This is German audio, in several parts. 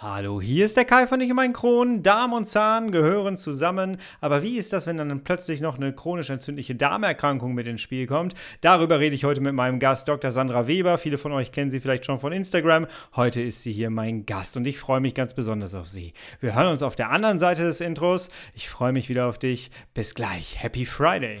Hallo, hier ist der Kai von Ich und mein Kron. Darm und Zahn gehören zusammen. Aber wie ist das, wenn dann plötzlich noch eine chronisch entzündliche Darmerkrankung mit ins Spiel kommt? Darüber rede ich heute mit meinem Gast Dr. Sandra Weber. Viele von euch kennen sie vielleicht schon von Instagram. Heute ist sie hier mein Gast und ich freue mich ganz besonders auf sie. Wir hören uns auf der anderen Seite des Intros. Ich freue mich wieder auf dich. Bis gleich. Happy Friday.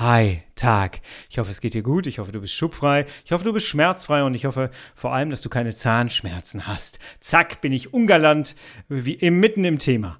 Hi, Tag. Ich hoffe, es geht dir gut. Ich hoffe, du bist schubfrei. Ich hoffe, du bist schmerzfrei und ich hoffe vor allem, dass du keine Zahnschmerzen hast. Zack, bin ich ungalant, wie mitten im Thema.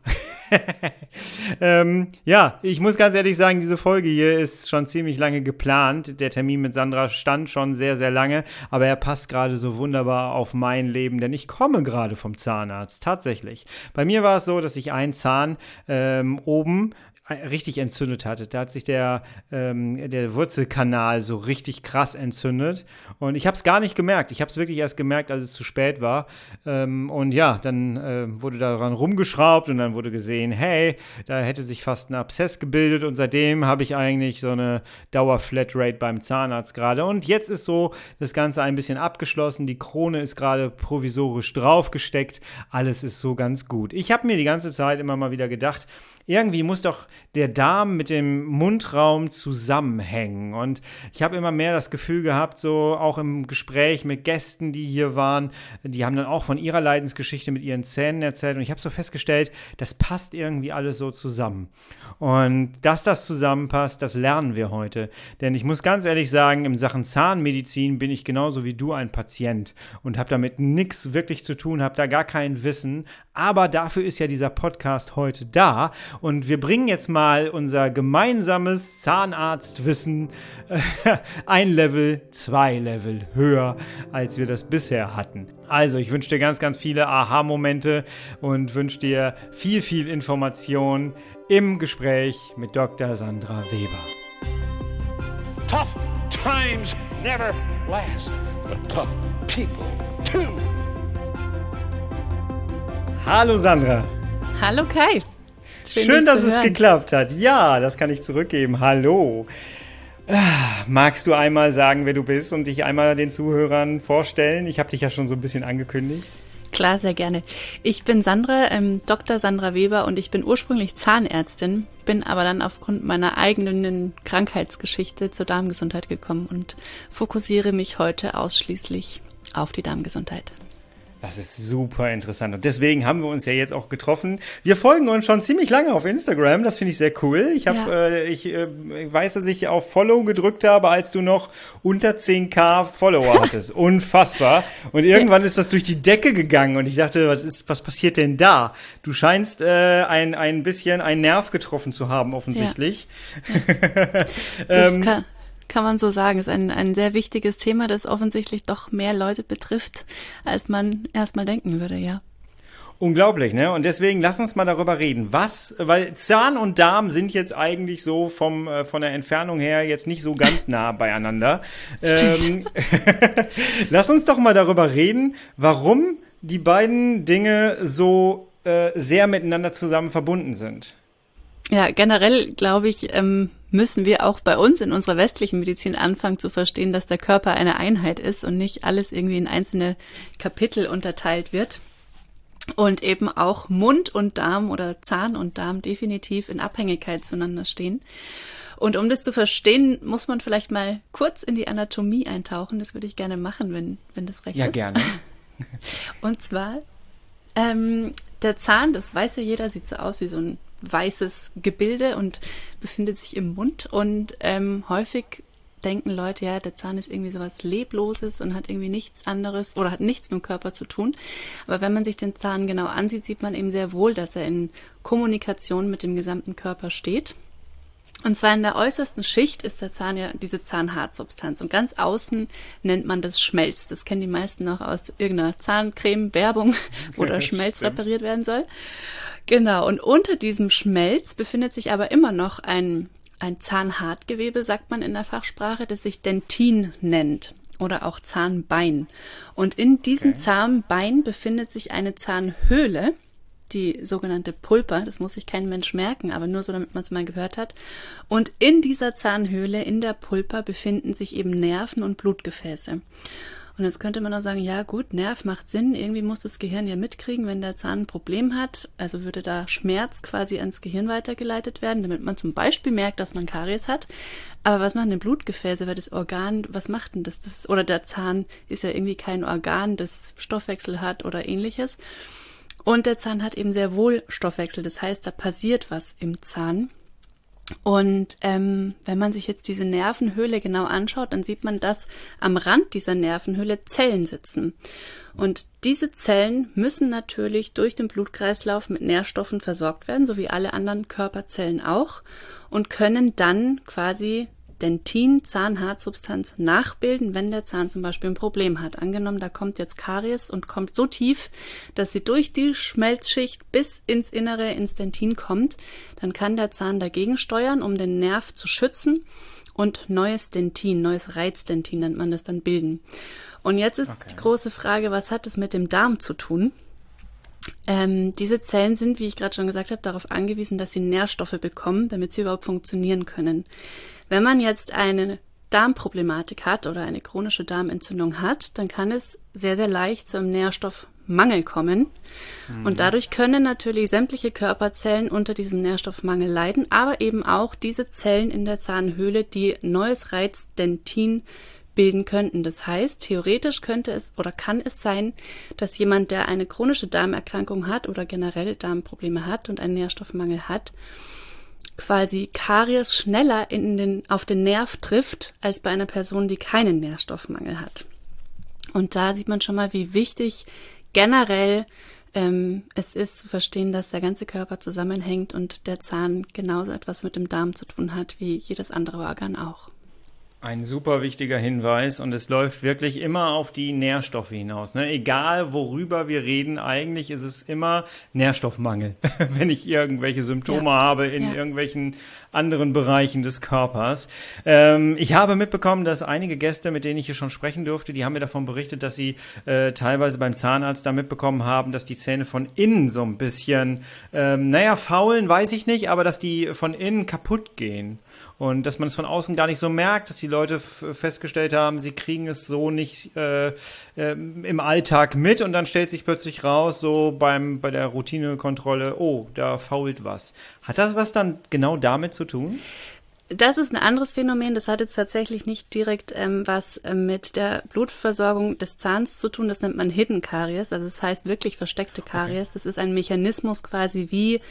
ähm, ja, ich muss ganz ehrlich sagen, diese Folge hier ist schon ziemlich lange geplant. Der Termin mit Sandra stand schon sehr, sehr lange, aber er passt gerade so wunderbar auf mein Leben, denn ich komme gerade vom Zahnarzt, tatsächlich. Bei mir war es so, dass ich einen Zahn ähm, oben richtig entzündet hatte. Da hat sich der, ähm, der Wurzelkanal so richtig krass entzündet. Und ich habe es gar nicht gemerkt. Ich habe es wirklich erst gemerkt, als es zu spät war. Ähm, und ja, dann äh, wurde daran rumgeschraubt und dann wurde gesehen, hey, da hätte sich fast ein Abszess gebildet. Und seitdem habe ich eigentlich so eine Dauer-Flatrate beim Zahnarzt gerade. Und jetzt ist so das Ganze ein bisschen abgeschlossen. Die Krone ist gerade provisorisch draufgesteckt. Alles ist so ganz gut. Ich habe mir die ganze Zeit immer mal wieder gedacht, irgendwie muss doch der Darm mit dem Mundraum zusammenhängen. Und ich habe immer mehr das Gefühl gehabt, so auch im Gespräch mit Gästen, die hier waren, die haben dann auch von ihrer Leidensgeschichte mit ihren Zähnen erzählt. Und ich habe so festgestellt, das passt irgendwie alles so zusammen. Und dass das zusammenpasst, das lernen wir heute. Denn ich muss ganz ehrlich sagen, in Sachen Zahnmedizin bin ich genauso wie du ein Patient und habe damit nichts wirklich zu tun, habe da gar kein Wissen. Aber dafür ist ja dieser Podcast heute da. Und wir bringen jetzt mal unser gemeinsames Zahnarztwissen äh, ein Level, zwei Level höher, als wir das bisher hatten. Also, ich wünsche dir ganz, ganz viele Aha-Momente und wünsche dir viel, viel Information im Gespräch mit Dr. Sandra Weber. Tough times never last, but tough people too. Hallo Sandra. Hallo Kai. Schön, Schön dass es hören. geklappt hat. Ja, das kann ich zurückgeben. Hallo. Ah, magst du einmal sagen, wer du bist und dich einmal den Zuhörern vorstellen? Ich habe dich ja schon so ein bisschen angekündigt. Klar, sehr gerne. Ich bin Sandra, ähm, Dr. Sandra Weber und ich bin ursprünglich Zahnärztin, bin aber dann aufgrund meiner eigenen Krankheitsgeschichte zur Darmgesundheit gekommen und fokussiere mich heute ausschließlich auf die Darmgesundheit. Das ist super interessant. Und deswegen haben wir uns ja jetzt auch getroffen. Wir folgen uns schon ziemlich lange auf Instagram. Das finde ich sehr cool. Ich, hab, ja. äh, ich äh, weiß, dass ich auf Follow gedrückt habe, als du noch unter 10k Follower hattest. Unfassbar. Und irgendwann ist das durch die Decke gegangen. Und ich dachte, was ist, was passiert denn da? Du scheinst äh, ein, ein bisschen einen Nerv getroffen zu haben, offensichtlich. Ja. Ja. ähm, kann, kann man so sagen. Ist ein, ein sehr wichtiges Thema, das offensichtlich doch mehr Leute betrifft, als man erstmal denken würde, ja. Unglaublich, ne? Und deswegen lass uns mal darüber reden. Was, weil Zahn und Darm sind jetzt eigentlich so vom, äh, von der Entfernung her jetzt nicht so ganz nah beieinander. Ähm, lass uns doch mal darüber reden, warum die beiden Dinge so äh, sehr miteinander zusammen verbunden sind. Ja, generell glaube ich, ähm, müssen wir auch bei uns in unserer westlichen Medizin anfangen zu verstehen, dass der Körper eine Einheit ist und nicht alles irgendwie in einzelne Kapitel unterteilt wird. Und eben auch Mund und Darm oder Zahn und Darm definitiv in Abhängigkeit zueinander stehen. Und um das zu verstehen, muss man vielleicht mal kurz in die Anatomie eintauchen. Das würde ich gerne machen, wenn, wenn das recht ja, ist. Ja, gerne. Und zwar, ähm, der Zahn, das weiß ja jeder, sieht so aus wie so ein weißes Gebilde und befindet sich im Mund. Und ähm, häufig denken Leute, ja, der Zahn ist irgendwie sowas Lebloses und hat irgendwie nichts anderes oder hat nichts mit dem Körper zu tun. Aber wenn man sich den Zahn genau ansieht, sieht man eben sehr wohl, dass er in Kommunikation mit dem gesamten Körper steht. Und zwar in der äußersten Schicht ist der Zahn ja diese Zahnhartsubstanz und ganz außen nennt man das Schmelz. Das kennen die meisten noch aus irgendeiner Zahncreme-Werbung, wo der Schmelz repariert werden soll. Genau, und unter diesem Schmelz befindet sich aber immer noch ein, ein Zahnhartgewebe, sagt man in der Fachsprache, das sich Dentin nennt. oder auch Zahnbein. Und in diesem okay. Zahnbein befindet sich eine Zahnhöhle, die sogenannte Pulpa. Das muss sich kein Mensch merken, aber nur so, damit man es mal gehört hat. Und in dieser Zahnhöhle, in der Pulpa, befinden sich eben Nerven und Blutgefäße. Und jetzt könnte man auch sagen, ja gut, Nerv macht Sinn, irgendwie muss das Gehirn ja mitkriegen, wenn der Zahn ein Problem hat. Also würde da Schmerz quasi ans Gehirn weitergeleitet werden, damit man zum Beispiel merkt, dass man Karies hat. Aber was machen denn Blutgefäße? Weil das Organ, was macht denn das? das oder der Zahn ist ja irgendwie kein Organ, das Stoffwechsel hat oder ähnliches. Und der Zahn hat eben sehr wohl Stoffwechsel. Das heißt, da passiert was im Zahn. Und ähm, wenn man sich jetzt diese Nervenhöhle genau anschaut, dann sieht man, dass am Rand dieser Nervenhöhle Zellen sitzen. Und diese Zellen müssen natürlich durch den Blutkreislauf mit Nährstoffen versorgt werden, so wie alle anderen Körperzellen auch, und können dann quasi Dentin, Zahnhartsubstanz nachbilden, wenn der Zahn zum Beispiel ein Problem hat. Angenommen, da kommt jetzt Karies und kommt so tief, dass sie durch die Schmelzschicht bis ins Innere, ins Dentin kommt, dann kann der Zahn dagegen steuern, um den Nerv zu schützen und neues Dentin, neues Reizdentin nennt man das dann bilden. Und jetzt ist okay. die große Frage, was hat es mit dem Darm zu tun? Ähm, diese Zellen sind, wie ich gerade schon gesagt habe, darauf angewiesen, dass sie Nährstoffe bekommen, damit sie überhaupt funktionieren können. Wenn man jetzt eine Darmproblematik hat oder eine chronische Darmentzündung hat, dann kann es sehr, sehr leicht zu einem Nährstoffmangel kommen. Mhm. Und dadurch können natürlich sämtliche Körperzellen unter diesem Nährstoffmangel leiden, aber eben auch diese Zellen in der Zahnhöhle, die neues Reizdentin bilden könnten. Das heißt, theoretisch könnte es oder kann es sein, dass jemand, der eine chronische Darmerkrankung hat oder generell Darmprobleme hat und einen Nährstoffmangel hat, quasi Karies schneller in den, auf den Nerv trifft, als bei einer Person, die keinen Nährstoffmangel hat. Und da sieht man schon mal, wie wichtig generell ähm, es ist zu verstehen, dass der ganze Körper zusammenhängt und der Zahn genauso etwas mit dem Darm zu tun hat wie jedes andere Organ auch. Ein super wichtiger Hinweis und es läuft wirklich immer auf die Nährstoffe hinaus. Ne? Egal worüber wir reden, eigentlich ist es immer Nährstoffmangel, wenn ich irgendwelche Symptome ja. habe in ja. irgendwelchen anderen Bereichen des Körpers. Ähm, ich habe mitbekommen, dass einige Gäste, mit denen ich hier schon sprechen durfte, die haben mir davon berichtet, dass sie äh, teilweise beim Zahnarzt da mitbekommen haben, dass die Zähne von innen so ein bisschen, ähm, naja, faulen, weiß ich nicht, aber dass die von innen kaputt gehen und dass man es von außen gar nicht so merkt, dass die Leute festgestellt haben, sie kriegen es so nicht äh, äh, im Alltag mit und dann stellt sich plötzlich raus, so beim bei der Routinekontrolle, oh, da fault was. Hat das was dann genau damit zu tun? Das ist ein anderes Phänomen. Das hat jetzt tatsächlich nicht direkt ähm, was ähm, mit der Blutversorgung des Zahns zu tun. Das nennt man Hidden Karies. Also das heißt wirklich versteckte Karies. Okay. Das ist ein Mechanismus quasi, wie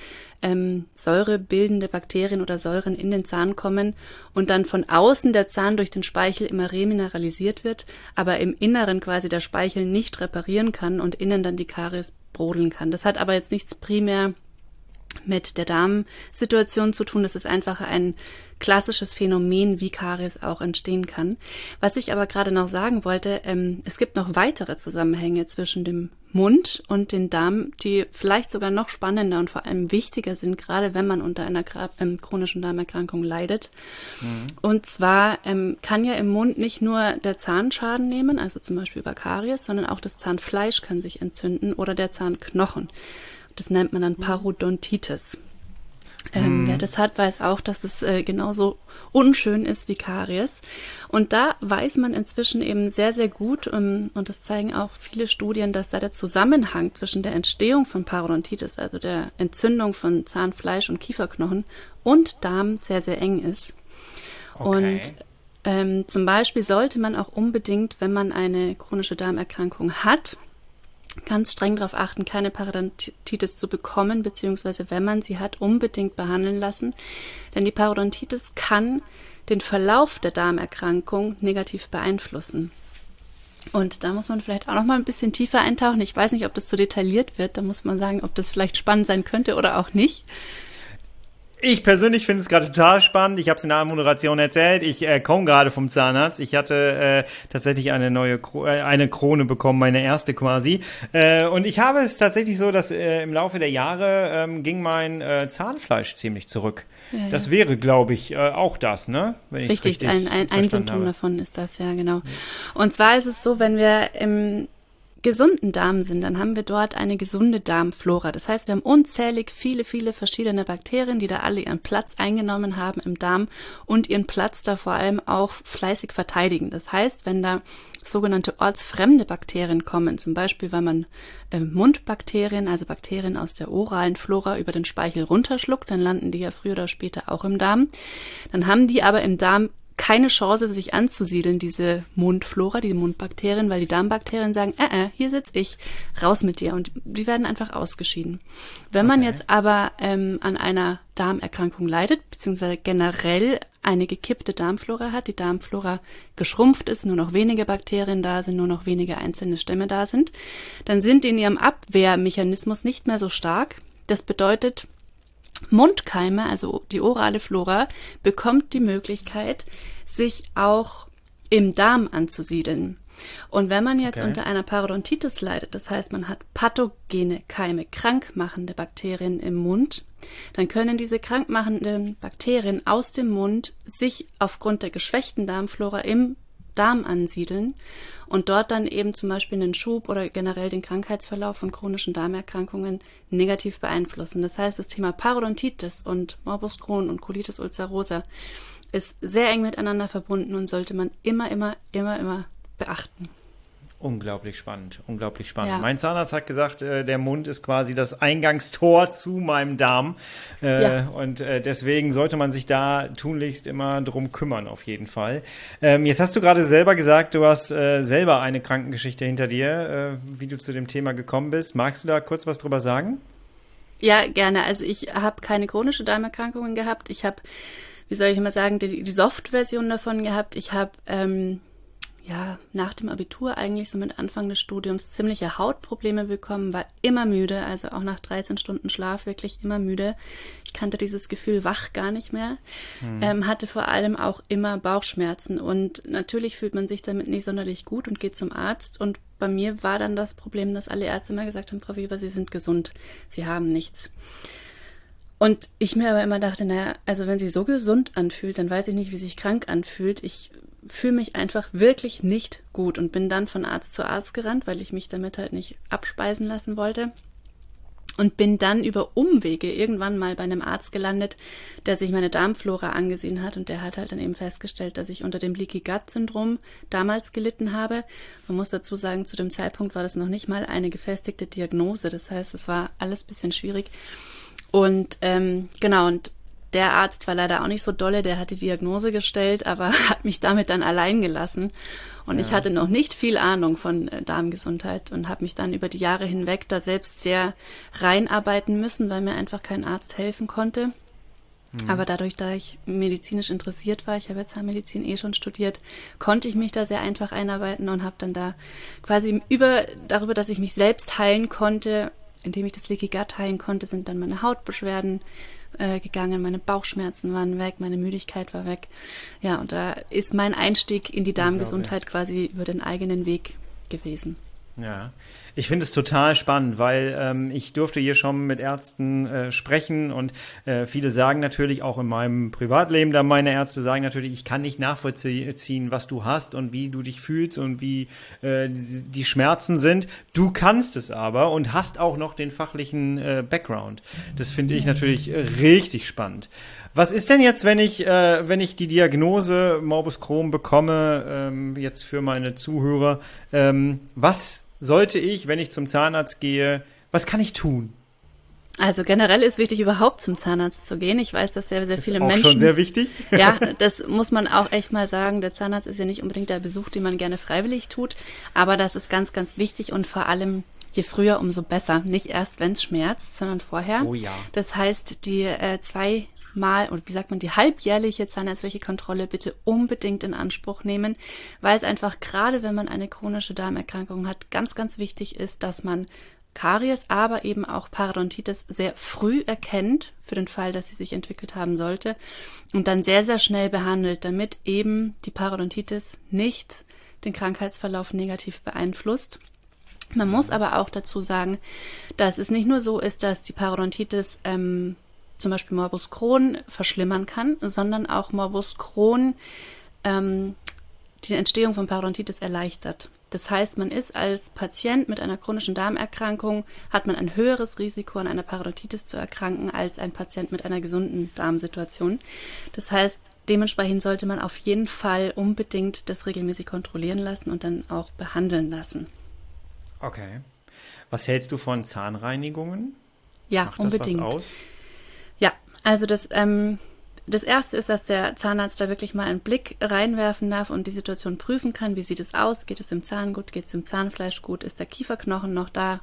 ähm, säurebildende Bakterien oder Säuren in den Zahn kommen und dann von außen der Zahn durch den Speichel immer remineralisiert wird, aber im Inneren quasi der Speichel nicht reparieren kann und innen dann die Karies brodeln kann. Das hat aber jetzt nichts primär mit der Darmsituation zu tun. Das ist einfach ein klassisches Phänomen, wie Karies auch entstehen kann. Was ich aber gerade noch sagen wollte, ähm, es gibt noch weitere Zusammenhänge zwischen dem Mund und den Darm, die vielleicht sogar noch spannender und vor allem wichtiger sind, gerade wenn man unter einer ähm, chronischen Darmerkrankung leidet. Mhm. Und zwar ähm, kann ja im Mund nicht nur der Zahn Schaden nehmen, also zum Beispiel über Karies, sondern auch das Zahnfleisch kann sich entzünden oder der Zahnknochen. Das nennt man dann Parodontitis. Ähm, mm. Wer das hat, weiß auch, dass das äh, genauso unschön ist wie Karies. Und da weiß man inzwischen eben sehr, sehr gut, um, ähm, und das zeigen auch viele Studien, dass da der Zusammenhang zwischen der Entstehung von Parodontitis, also der Entzündung von Zahnfleisch und Kieferknochen und Darm sehr, sehr eng ist. Okay. Und ähm, zum Beispiel sollte man auch unbedingt, wenn man eine chronische Darmerkrankung hat, ganz streng darauf achten, keine Parodontitis zu bekommen, beziehungsweise wenn man sie hat, unbedingt behandeln lassen. Denn die Parodontitis kann den Verlauf der Darmerkrankung negativ beeinflussen. Und da muss man vielleicht auch noch mal ein bisschen tiefer eintauchen. Ich weiß nicht, ob das zu detailliert wird. Da muss man sagen, ob das vielleicht spannend sein könnte oder auch nicht. Ich persönlich finde es gerade total spannend. Ich habe es in der Moderation erzählt. Ich äh, komme gerade vom Zahnarzt. Ich hatte äh, tatsächlich eine neue Kro äh, eine Krone bekommen, meine erste quasi. Äh, und ich habe es tatsächlich so, dass äh, im Laufe der Jahre ähm, ging mein äh, Zahnfleisch ziemlich zurück. Ja, das ja. wäre, glaube ich, äh, auch das, ne? richtig, richtig, ein, ein, ein Symptom habe. davon ist das, ja, genau. Und zwar ist es so, wenn wir im gesunden Darm sind, dann haben wir dort eine gesunde Darmflora. Das heißt, wir haben unzählig viele, viele verschiedene Bakterien, die da alle ihren Platz eingenommen haben im Darm und ihren Platz da vor allem auch fleißig verteidigen. Das heißt, wenn da sogenannte ortsfremde Bakterien kommen, zum Beispiel, weil man äh, Mundbakterien, also Bakterien aus der oralen Flora über den Speichel runterschluckt, dann landen die ja früher oder später auch im Darm. Dann haben die aber im Darm keine Chance, sich anzusiedeln, diese Mundflora, die Mundbakterien, weil die Darmbakterien sagen, äh, äh, hier sitze ich, raus mit dir. Und die werden einfach ausgeschieden. Wenn okay. man jetzt aber ähm, an einer Darmerkrankung leidet, beziehungsweise generell eine gekippte Darmflora hat, die Darmflora geschrumpft ist, nur noch wenige Bakterien da sind, nur noch wenige einzelne Stämme da sind, dann sind die in ihrem Abwehrmechanismus nicht mehr so stark. Das bedeutet, Mundkeime, also die orale Flora, bekommt die Möglichkeit, sich auch im Darm anzusiedeln. Und wenn man jetzt okay. unter einer Parodontitis leidet, das heißt, man hat pathogene Keime, krankmachende Bakterien im Mund, dann können diese krankmachenden Bakterien aus dem Mund sich aufgrund der geschwächten Darmflora im Darm ansiedeln und dort dann eben zum Beispiel einen Schub oder generell den Krankheitsverlauf von chronischen Darmerkrankungen negativ beeinflussen. Das heißt, das Thema Parodontitis und Morbus Crohn und Colitis ulcerosa ist sehr eng miteinander verbunden und sollte man immer, immer, immer, immer beachten. Unglaublich spannend, unglaublich spannend. Ja. Mein Zahnarzt hat gesagt, äh, der Mund ist quasi das Eingangstor zu meinem Darm. Äh, ja. Und äh, deswegen sollte man sich da tunlichst immer drum kümmern, auf jeden Fall. Ähm, jetzt hast du gerade selber gesagt, du hast äh, selber eine Krankengeschichte hinter dir, äh, wie du zu dem Thema gekommen bist. Magst du da kurz was drüber sagen? Ja, gerne. Also ich habe keine chronische Darmerkrankungen gehabt. Ich habe, wie soll ich mal sagen, die, die Soft-Version davon gehabt. Ich habe ähm, ja, nach dem Abitur eigentlich so mit Anfang des Studiums ziemliche Hautprobleme bekommen, war immer müde, also auch nach 13 Stunden Schlaf wirklich immer müde. Ich kannte dieses Gefühl wach gar nicht mehr, mhm. ähm, hatte vor allem auch immer Bauchschmerzen und natürlich fühlt man sich damit nicht sonderlich gut und geht zum Arzt und bei mir war dann das Problem, dass alle Ärzte immer gesagt haben, Frau Weber, Sie sind gesund, Sie haben nichts. Und ich mir aber immer dachte, naja, also wenn sie so gesund anfühlt, dann weiß ich nicht, wie sich krank anfühlt. Ich fühle mich einfach wirklich nicht gut und bin dann von Arzt zu Arzt gerannt, weil ich mich damit halt nicht abspeisen lassen wollte. Und bin dann über Umwege irgendwann mal bei einem Arzt gelandet, der sich meine Darmflora angesehen hat und der hat halt dann eben festgestellt, dass ich unter dem Leaky Gut Syndrom damals gelitten habe. Man muss dazu sagen, zu dem Zeitpunkt war das noch nicht mal eine gefestigte Diagnose. Das heißt, es war alles bisschen schwierig. Und ähm, genau, und der Arzt war leider auch nicht so dolle, der hat die Diagnose gestellt, aber hat mich damit dann allein gelassen. Und ja. ich hatte noch nicht viel Ahnung von äh, Darmgesundheit und habe mich dann über die Jahre hinweg da selbst sehr reinarbeiten müssen, weil mir einfach kein Arzt helfen konnte. Mhm. Aber dadurch, da ich medizinisch interessiert war, ich habe jetzt Zahnmedizin eh schon studiert, konnte ich mich da sehr einfach einarbeiten und habe dann da quasi über darüber, dass ich mich selbst heilen konnte, indem ich das Leaky Gut heilen konnte, sind dann meine Hautbeschwerden äh, gegangen, meine Bauchschmerzen waren weg, meine Müdigkeit war weg. Ja, und da ist mein Einstieg in die Darmgesundheit quasi über den eigenen Weg gewesen. Ja, ich finde es total spannend, weil ähm, ich durfte hier schon mit Ärzten äh, sprechen und äh, viele sagen natürlich auch in meinem Privatleben, da meine Ärzte sagen natürlich, ich kann nicht nachvollziehen, was du hast und wie du dich fühlst und wie äh, die, die Schmerzen sind. Du kannst es aber und hast auch noch den fachlichen äh, Background. Das finde ich natürlich äh, richtig spannend. Was ist denn jetzt, wenn ich, äh, wenn ich die Diagnose Morbus Crohn bekomme, ähm, jetzt für meine Zuhörer? Ähm, was sollte ich, wenn ich zum Zahnarzt gehe, was kann ich tun? Also generell ist wichtig, überhaupt zum Zahnarzt zu gehen. Ich weiß, dass sehr, sehr viele ist auch Menschen. Schon sehr wichtig. Ja, das muss man auch echt mal sagen. Der Zahnarzt ist ja nicht unbedingt der Besuch, den man gerne freiwillig tut, aber das ist ganz, ganz wichtig und vor allem je früher, umso besser. Nicht erst, wenn es schmerzt, sondern vorher. Oh ja. Das heißt, die äh, zwei mal, oder wie sagt man, die halbjährliche zahnärztliche Kontrolle bitte unbedingt in Anspruch nehmen, weil es einfach gerade, wenn man eine chronische Darmerkrankung hat, ganz, ganz wichtig ist, dass man Karies, aber eben auch Parodontitis sehr früh erkennt, für den Fall, dass sie sich entwickelt haben sollte, und dann sehr, sehr schnell behandelt, damit eben die Parodontitis nicht den Krankheitsverlauf negativ beeinflusst. Man muss aber auch dazu sagen, dass es nicht nur so ist, dass die Parodontitis ähm, zum Beispiel Morbus Crohn verschlimmern kann, sondern auch Morbus Crohn ähm, die Entstehung von Parodontitis erleichtert. Das heißt, man ist als Patient mit einer chronischen Darmerkrankung, hat man ein höheres Risiko, an einer Parodontitis zu erkranken, als ein Patient mit einer gesunden Darmsituation. Das heißt, dementsprechend sollte man auf jeden Fall unbedingt das regelmäßig kontrollieren lassen und dann auch behandeln lassen. Okay. Was hältst du von Zahnreinigungen? Ja, Macht unbedingt. Das was aus? Also das ähm, das erste ist, dass der Zahnarzt da wirklich mal einen Blick reinwerfen darf und die Situation prüfen kann. Wie sieht es aus? Geht es im Zahn gut? Geht es im Zahnfleisch gut? Ist der Kieferknochen noch da?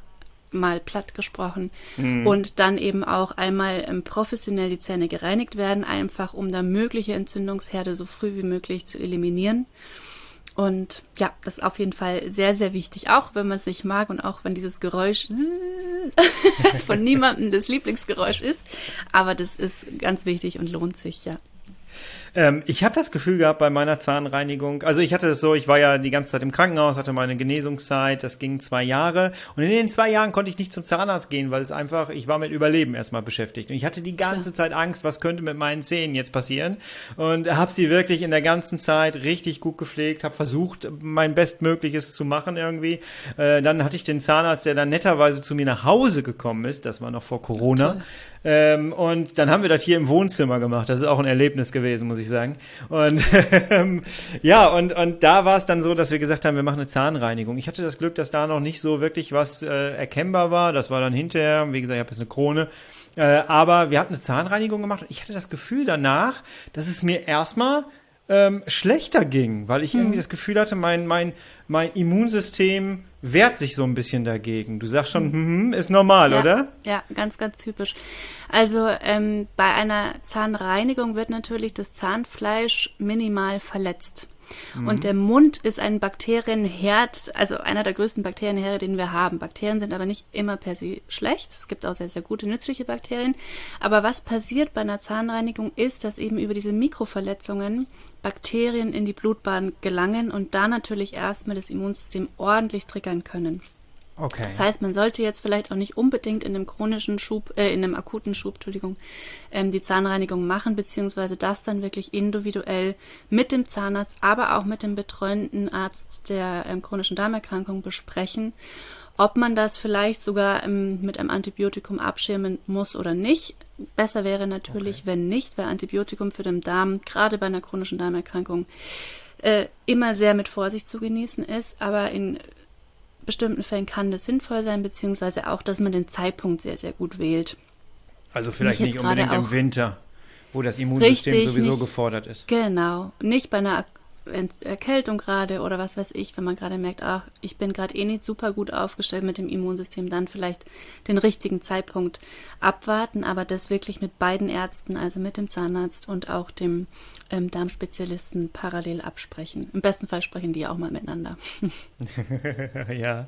Mal platt gesprochen. Mhm. Und dann eben auch einmal ähm, professionell die Zähne gereinigt werden, einfach um da mögliche Entzündungsherde so früh wie möglich zu eliminieren. Und ja, das ist auf jeden Fall sehr, sehr wichtig, auch wenn man es nicht mag und auch wenn dieses Geräusch von niemandem das Lieblingsgeräusch ist. Aber das ist ganz wichtig und lohnt sich, ja. Ähm, ich habe das Gefühl gehabt bei meiner Zahnreinigung, also ich hatte es so, ich war ja die ganze Zeit im Krankenhaus, hatte meine Genesungszeit, das ging zwei Jahre und in den zwei Jahren konnte ich nicht zum Zahnarzt gehen, weil es einfach, ich war mit Überleben erstmal beschäftigt und ich hatte die ganze. Zeit Angst, was könnte mit meinen Zähnen jetzt passieren und habe sie wirklich in der ganzen Zeit richtig gut gepflegt, habe versucht, mein Bestmögliches zu machen irgendwie. Äh, dann hatte ich den Zahnarzt, der dann netterweise zu mir nach Hause gekommen ist, das war noch vor Corona. Toll. Ähm, und dann haben wir das hier im Wohnzimmer gemacht. Das ist auch ein Erlebnis gewesen, muss ich sagen. Und ähm, ja, und, und da war es dann so, dass wir gesagt haben, wir machen eine Zahnreinigung. Ich hatte das Glück, dass da noch nicht so wirklich was äh, erkennbar war. Das war dann hinterher, wie gesagt, ich habe jetzt eine Krone. Äh, aber wir hatten eine Zahnreinigung gemacht und ich hatte das Gefühl danach, dass es mir erstmal ähm, schlechter ging, weil ich hm. irgendwie das Gefühl hatte, mein, mein, mein Immunsystem wehrt sich so ein bisschen dagegen. Du sagst schon, hm, hm ist normal, ja, oder? Ja, ganz, ganz typisch. Also ähm, bei einer Zahnreinigung wird natürlich das Zahnfleisch minimal verletzt. Mhm. Und der Mund ist ein Bakterienherd, also einer der größten Bakterienherde, den wir haben. Bakterien sind aber nicht immer per se schlecht. Es gibt auch sehr, sehr gute, nützliche Bakterien. Aber was passiert bei einer Zahnreinigung ist, dass eben über diese Mikroverletzungen Bakterien in die Blutbahn gelangen und da natürlich erstmal das Immunsystem ordentlich triggern können. Okay. Das heißt, man sollte jetzt vielleicht auch nicht unbedingt in einem chronischen Schub, äh, in einem akuten Schub, Entschuldigung, ähm, die Zahnreinigung machen, beziehungsweise das dann wirklich individuell mit dem Zahnarzt, aber auch mit dem betreuenden Arzt der ähm, chronischen Darmerkrankung besprechen, ob man das vielleicht sogar ähm, mit einem Antibiotikum abschirmen muss oder nicht. Besser wäre natürlich, okay. wenn nicht, weil Antibiotikum für den Darm, gerade bei einer chronischen Darmerkrankung, äh, immer sehr mit Vorsicht zu genießen ist, aber in bestimmten Fällen kann das sinnvoll sein, beziehungsweise auch, dass man den Zeitpunkt sehr, sehr gut wählt. Also vielleicht nicht unbedingt im Winter, wo das Immunsystem sowieso nicht, gefordert ist. Genau, nicht bei einer Erkältung gerade oder was weiß ich, wenn man gerade merkt, ach, ich bin gerade eh nicht super gut aufgestellt mit dem Immunsystem, dann vielleicht den richtigen Zeitpunkt abwarten, aber das wirklich mit beiden Ärzten, also mit dem Zahnarzt und auch dem ähm, Darmspezialisten parallel absprechen. Im besten Fall sprechen die auch mal miteinander. ja.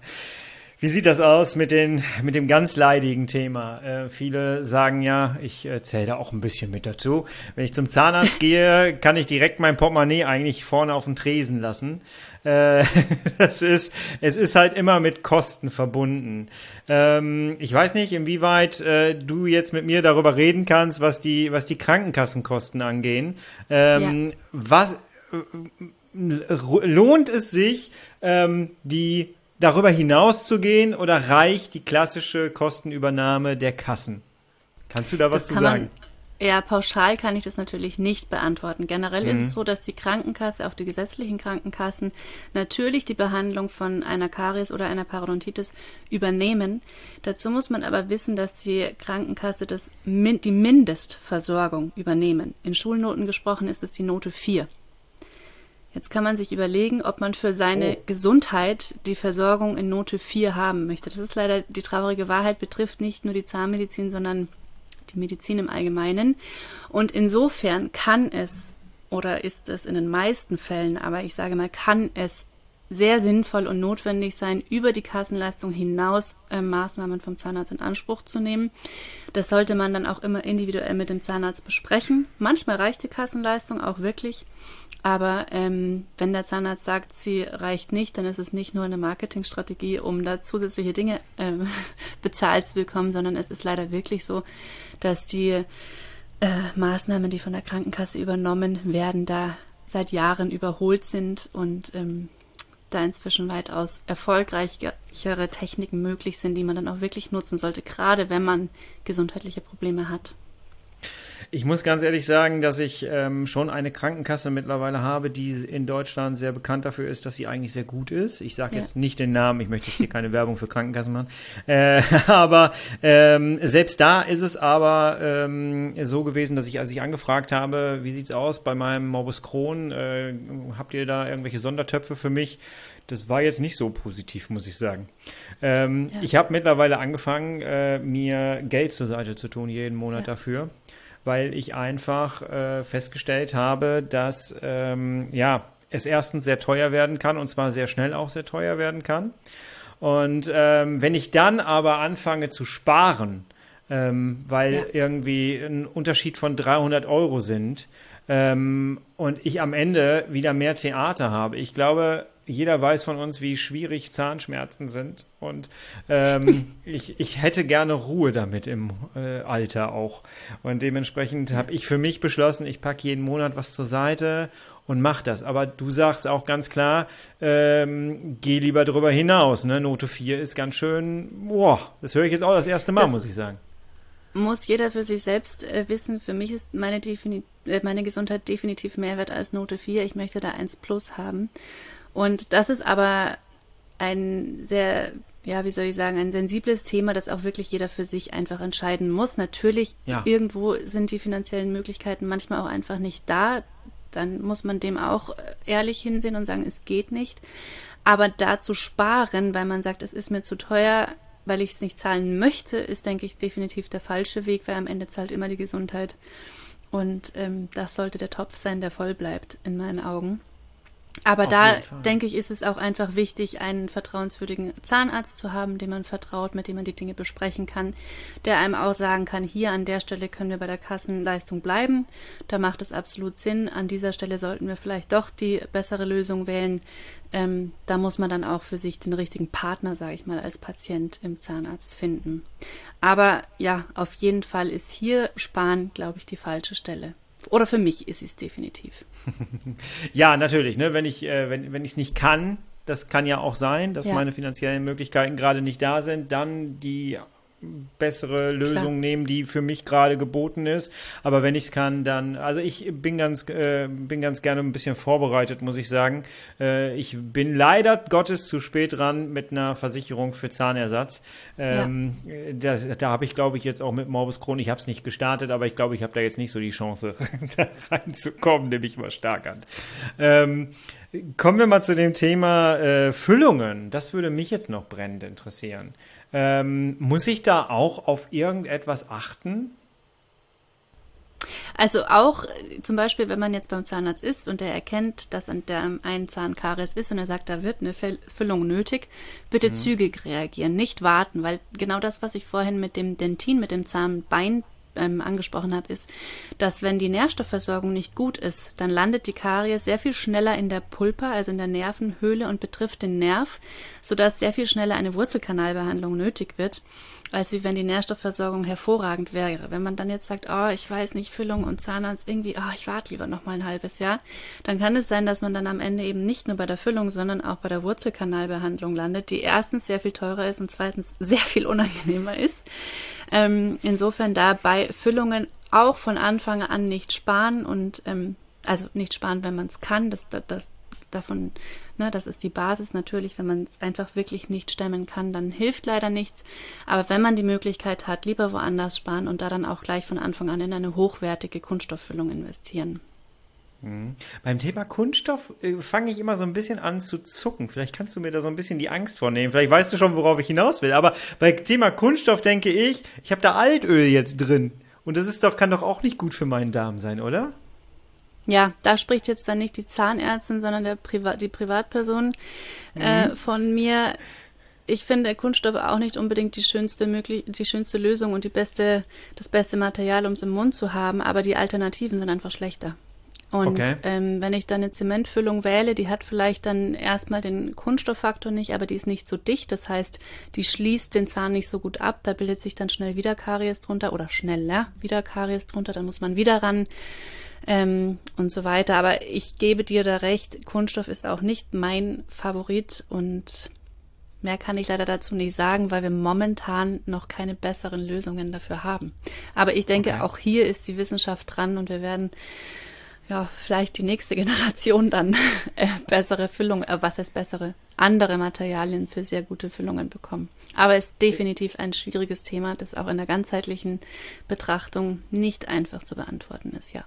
Wie sieht das aus mit, den, mit dem ganz leidigen Thema? Äh, viele sagen ja, ich äh, zähle da auch ein bisschen mit dazu. Wenn ich zum Zahnarzt gehe, kann ich direkt mein Portemonnaie eigentlich vorne auf den Tresen lassen. Äh, das ist, es ist halt immer mit Kosten verbunden. Ähm, ich weiß nicht, inwieweit äh, du jetzt mit mir darüber reden kannst, was die, was die Krankenkassenkosten angehen. Ähm, ja. Was äh, lohnt es sich, ähm, die darüber hinaus zu gehen oder reicht die klassische Kostenübernahme der Kassen? Kannst du da was zu sagen? Ja, pauschal kann ich das natürlich nicht beantworten. Generell mhm. ist es so, dass die Krankenkasse, auch die gesetzlichen Krankenkassen, natürlich die Behandlung von einer Karies oder einer Parodontitis übernehmen. Dazu muss man aber wissen, dass die Krankenkasse das, die Mindestversorgung übernehmen. In Schulnoten gesprochen ist es die Note 4. Jetzt kann man sich überlegen, ob man für seine oh. Gesundheit die Versorgung in Note 4 haben möchte. Das ist leider die traurige Wahrheit, betrifft nicht nur die Zahnmedizin, sondern die Medizin im Allgemeinen. Und insofern kann es oder ist es in den meisten Fällen, aber ich sage mal, kann es sehr sinnvoll und notwendig sein, über die Kassenleistung hinaus äh, Maßnahmen vom Zahnarzt in Anspruch zu nehmen. Das sollte man dann auch immer individuell mit dem Zahnarzt besprechen. Manchmal reicht die Kassenleistung auch wirklich, aber ähm, wenn der Zahnarzt sagt, sie reicht nicht, dann ist es nicht nur eine Marketingstrategie, um da zusätzliche Dinge ähm, bezahlt zu bekommen, sondern es ist leider wirklich so, dass die äh, Maßnahmen, die von der Krankenkasse übernommen werden, da seit Jahren überholt sind und ähm, da inzwischen weitaus erfolgreichere Techniken möglich sind, die man dann auch wirklich nutzen sollte, gerade wenn man gesundheitliche Probleme hat. Ich muss ganz ehrlich sagen, dass ich ähm, schon eine Krankenkasse mittlerweile habe, die in Deutschland sehr bekannt dafür ist, dass sie eigentlich sehr gut ist. Ich sage ja. jetzt nicht den Namen, ich möchte jetzt hier keine Werbung für Krankenkassen machen. Äh, aber ähm, selbst da ist es aber ähm, so gewesen, dass ich, als ich angefragt habe, wie sieht's aus bei meinem Morbus Crohn, äh, habt ihr da irgendwelche Sondertöpfe für mich? Das war jetzt nicht so positiv, muss ich sagen. Ähm, ja. Ich habe mittlerweile angefangen, äh, mir Geld zur Seite zu tun, jeden Monat ja. dafür weil ich einfach äh, festgestellt habe, dass ähm, ja, es erstens sehr teuer werden kann und zwar sehr schnell auch sehr teuer werden kann. Und ähm, wenn ich dann aber anfange zu sparen, ähm, weil ja. irgendwie ein Unterschied von 300 Euro sind ähm, und ich am Ende wieder mehr Theater habe, ich glaube, jeder weiß von uns, wie schwierig Zahnschmerzen sind. Und ähm, ich, ich hätte gerne Ruhe damit im äh, Alter auch. Und dementsprechend habe ich für mich beschlossen, ich packe jeden Monat was zur Seite und mach das. Aber du sagst auch ganz klar, ähm, geh lieber drüber hinaus. Ne? Note 4 ist ganz schön, boah, das höre ich jetzt auch das erste Mal, das muss ich sagen. Muss jeder für sich selbst äh, wissen. Für mich ist meine, Defini äh, meine Gesundheit definitiv mehr wert als Note 4. Ich möchte da 1 plus haben. Und das ist aber ein sehr, ja, wie soll ich sagen, ein sensibles Thema, das auch wirklich jeder für sich einfach entscheiden muss. Natürlich, ja. irgendwo sind die finanziellen Möglichkeiten manchmal auch einfach nicht da. Dann muss man dem auch ehrlich hinsehen und sagen, es geht nicht. Aber da zu sparen, weil man sagt, es ist mir zu teuer, weil ich es nicht zahlen möchte, ist, denke ich, definitiv der falsche Weg, weil am Ende zahlt immer die Gesundheit. Und ähm, das sollte der Topf sein, der voll bleibt, in meinen Augen. Aber Auf da denke ich, ist es auch einfach wichtig, einen vertrauenswürdigen Zahnarzt zu haben, dem man vertraut, mit dem man die Dinge besprechen kann, der einem auch sagen kann, hier an der Stelle können wir bei der Kassenleistung bleiben. Da macht es absolut Sinn. An dieser Stelle sollten wir vielleicht doch die bessere Lösung wählen. Ähm, da muss man dann auch für sich den richtigen Partner, sage ich mal, als Patient im Zahnarzt finden. Aber ja, auf jeden Fall ist hier Sparen, glaube ich, die falsche Stelle. Oder für mich ist es definitiv. ja, natürlich. Ne? Wenn ich äh, wenn, wenn es nicht kann, das kann ja auch sein, dass ja. meine finanziellen Möglichkeiten gerade nicht da sind, dann die bessere Lösung Klar. nehmen, die für mich gerade geboten ist. Aber wenn ich es kann, dann, also ich bin ganz, äh, bin ganz gerne ein bisschen vorbereitet, muss ich sagen. Äh, ich bin leider Gottes zu spät dran mit einer Versicherung für Zahnersatz. Ähm, ja. das, da habe ich, glaube ich, jetzt auch mit Morbus Crohn, ich habe es nicht gestartet, aber ich glaube, ich habe da jetzt nicht so die Chance, da reinzukommen, nehme ich mal stark an. Ähm, kommen wir mal zu dem Thema äh, Füllungen. Das würde mich jetzt noch brennend interessieren. Ähm, muss ich da auch auf irgendetwas achten? Also auch zum Beispiel, wenn man jetzt beim Zahnarzt ist und er erkennt, dass an der einen Zahn Karies ist und er sagt, da wird eine Füllung nötig, bitte mhm. zügig reagieren, nicht warten, weil genau das, was ich vorhin mit dem Dentin, mit dem Zahnbein ähm, angesprochen habe, ist, dass wenn die Nährstoffversorgung nicht gut ist, dann landet die Karies sehr viel schneller in der Pulpa, also in der Nervenhöhle und betrifft den Nerv, sodass sehr viel schneller eine Wurzelkanalbehandlung nötig wird als wie wenn die Nährstoffversorgung hervorragend wäre. Wenn man dann jetzt sagt, oh, ich weiß nicht, Füllung und Zahnarzt irgendwie, oh, ich warte lieber noch mal ein halbes Jahr, dann kann es sein, dass man dann am Ende eben nicht nur bei der Füllung, sondern auch bei der Wurzelkanalbehandlung landet, die erstens sehr viel teurer ist und zweitens sehr viel unangenehmer ist. Ähm, insofern da bei Füllungen auch von Anfang an nicht sparen und ähm, also nicht sparen, wenn man es kann. Das, das, davon, ne, das ist die Basis natürlich, wenn man es einfach wirklich nicht stemmen kann, dann hilft leider nichts. Aber wenn man die Möglichkeit hat, lieber woanders sparen und da dann auch gleich von Anfang an in eine hochwertige Kunststofffüllung investieren. Mhm. Beim Thema Kunststoff äh, fange ich immer so ein bisschen an zu zucken. Vielleicht kannst du mir da so ein bisschen die Angst vornehmen. Vielleicht weißt du schon, worauf ich hinaus will. Aber bei Thema Kunststoff denke ich, ich habe da Altöl jetzt drin. Und das ist doch, kann doch auch nicht gut für meinen Darm sein, oder? Ja, da spricht jetzt dann nicht die Zahnärztin, sondern der Priva die Privatperson äh, mhm. äh, von mir. Ich finde Kunststoff auch nicht unbedingt die schönste möglich die schönste Lösung und die beste das beste Material, um es im Mund zu haben, aber die Alternativen sind einfach schlechter. Und okay. ähm, wenn ich dann eine Zementfüllung wähle, die hat vielleicht dann erstmal den Kunststofffaktor nicht, aber die ist nicht so dicht. Das heißt, die schließt den Zahn nicht so gut ab. Da bildet sich dann schnell wieder Karies drunter oder schneller wieder Karies drunter. Dann muss man wieder ran ähm, und so weiter. Aber ich gebe dir da recht, Kunststoff ist auch nicht mein Favorit und Mehr kann ich leider dazu nicht sagen, weil wir momentan noch keine besseren Lösungen dafür haben. Aber ich denke, okay. auch hier ist die Wissenschaft dran und wir werden ja, vielleicht die nächste Generation dann äh, bessere Füllungen, äh, was heißt bessere, andere Materialien für sehr gute Füllungen bekommen. Aber es ist definitiv ein schwieriges Thema, das auch in der ganzheitlichen Betrachtung nicht einfach zu beantworten ist, ja.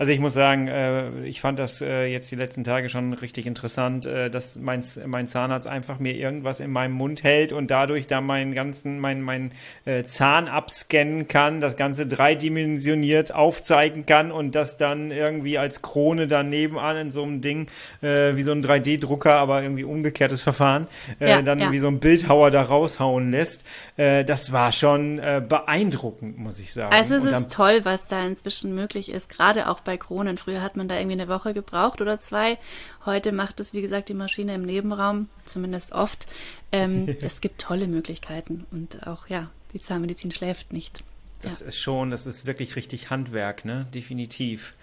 Also ich muss sagen, äh, ich fand das äh, jetzt die letzten Tage schon richtig interessant, äh, dass mein, mein Zahnarzt einfach mir irgendwas in meinem Mund hält und dadurch da meinen ganzen, mein, mein äh, Zahn abscannen kann, das Ganze dreidimensioniert aufzeigen kann und das dann irgendwie als Krone daneben an in so einem Ding, äh, wie so ein 3D-Drucker, aber irgendwie umgekehrtes Verfahren, äh, ja, dann ja. wie so ein Bildhauer da raushauen lässt. Äh, das war schon äh, beeindruckend, muss ich sagen. Also es ist toll, was da inzwischen möglich ist, gerade auch bei bei Kronen. Früher hat man da irgendwie eine Woche gebraucht oder zwei. Heute macht es, wie gesagt, die Maschine im Nebenraum, zumindest oft. Ähm, es gibt tolle Möglichkeiten und auch, ja, die Zahnmedizin schläft nicht. Das ja. ist schon, das ist wirklich richtig Handwerk, ne? Definitiv.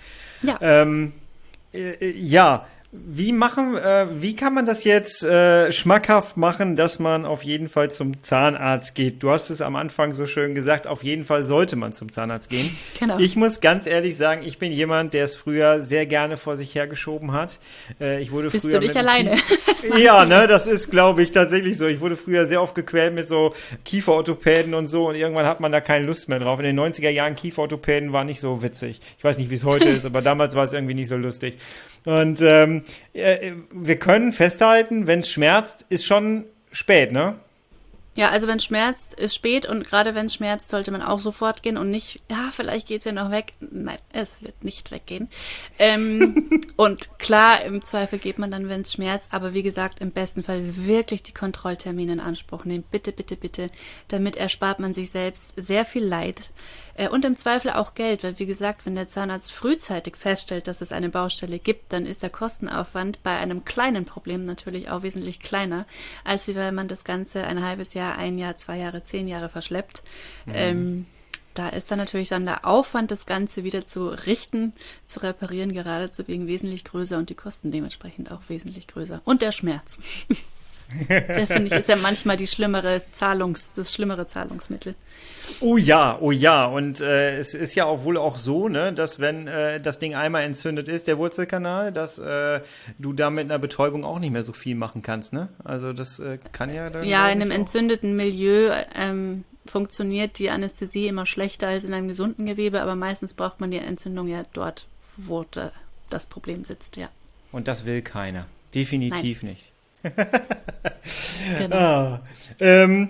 Ja. Ähm, äh, äh ja, wie machen, äh, wie kann man das jetzt äh, schmackhaft machen, dass man auf jeden Fall zum Zahnarzt geht? Du hast es am Anfang so schön gesagt, auf jeden Fall sollte man zum Zahnarzt gehen. Genau. Ich muss ganz ehrlich sagen, ich bin jemand, der es früher sehr gerne vor sich hergeschoben hat. Äh, ich wurde Bist früher du nicht alleine? ja, ne, das ist, glaube ich, tatsächlich so. Ich wurde früher sehr oft gequält mit so Kieferorthopäden und so und irgendwann hat man da keine Lust mehr drauf. In den 90er Jahren Kieferorthopäden war nicht so witzig. Ich weiß nicht, wie es heute ist, aber damals war es irgendwie nicht so lustig. Und ähm, äh, wir können festhalten, wenn es schmerzt, ist schon spät, ne? Ja, also wenn es schmerzt, ist spät und gerade wenn es schmerzt, sollte man auch sofort gehen und nicht, ja, vielleicht geht es ja noch weg. Nein, es wird nicht weggehen. Ähm, und klar, im Zweifel geht man dann, wenn es schmerzt, aber wie gesagt, im besten Fall wirklich die Kontrolltermine in Anspruch nehmen. Bitte, bitte, bitte. Damit erspart man sich selbst sehr viel Leid. Äh, und im Zweifel auch Geld, weil wie gesagt, wenn der Zahnarzt frühzeitig feststellt, dass es eine Baustelle gibt, dann ist der Kostenaufwand bei einem kleinen Problem natürlich auch wesentlich kleiner, als wie wenn man das Ganze ein halbes Jahr, ein Jahr, zwei Jahre, zehn Jahre verschleppt. Mhm. Ähm, da ist dann natürlich dann der Aufwand, das Ganze wieder zu richten, zu reparieren, geradezu wegen wesentlich größer und die Kosten dementsprechend auch wesentlich größer. Und der Schmerz. Der finde ich ist ja manchmal die schlimmere Zahlungs, das schlimmere Zahlungsmittel. Oh ja, oh ja. Und äh, es ist ja auch wohl auch so, ne, dass wenn äh, das Ding einmal entzündet ist, der Wurzelkanal, dass äh, du da mit einer Betäubung auch nicht mehr so viel machen kannst, ne? Also das äh, kann ja dann. Ja, in einem entzündeten Milieu ähm, funktioniert die Anästhesie immer schlechter als in einem gesunden Gewebe, aber meistens braucht man die Entzündung ja dort, wo da das Problem sitzt, ja. Und das will keiner. Definitiv Nein. nicht. genau. Ah, ähm,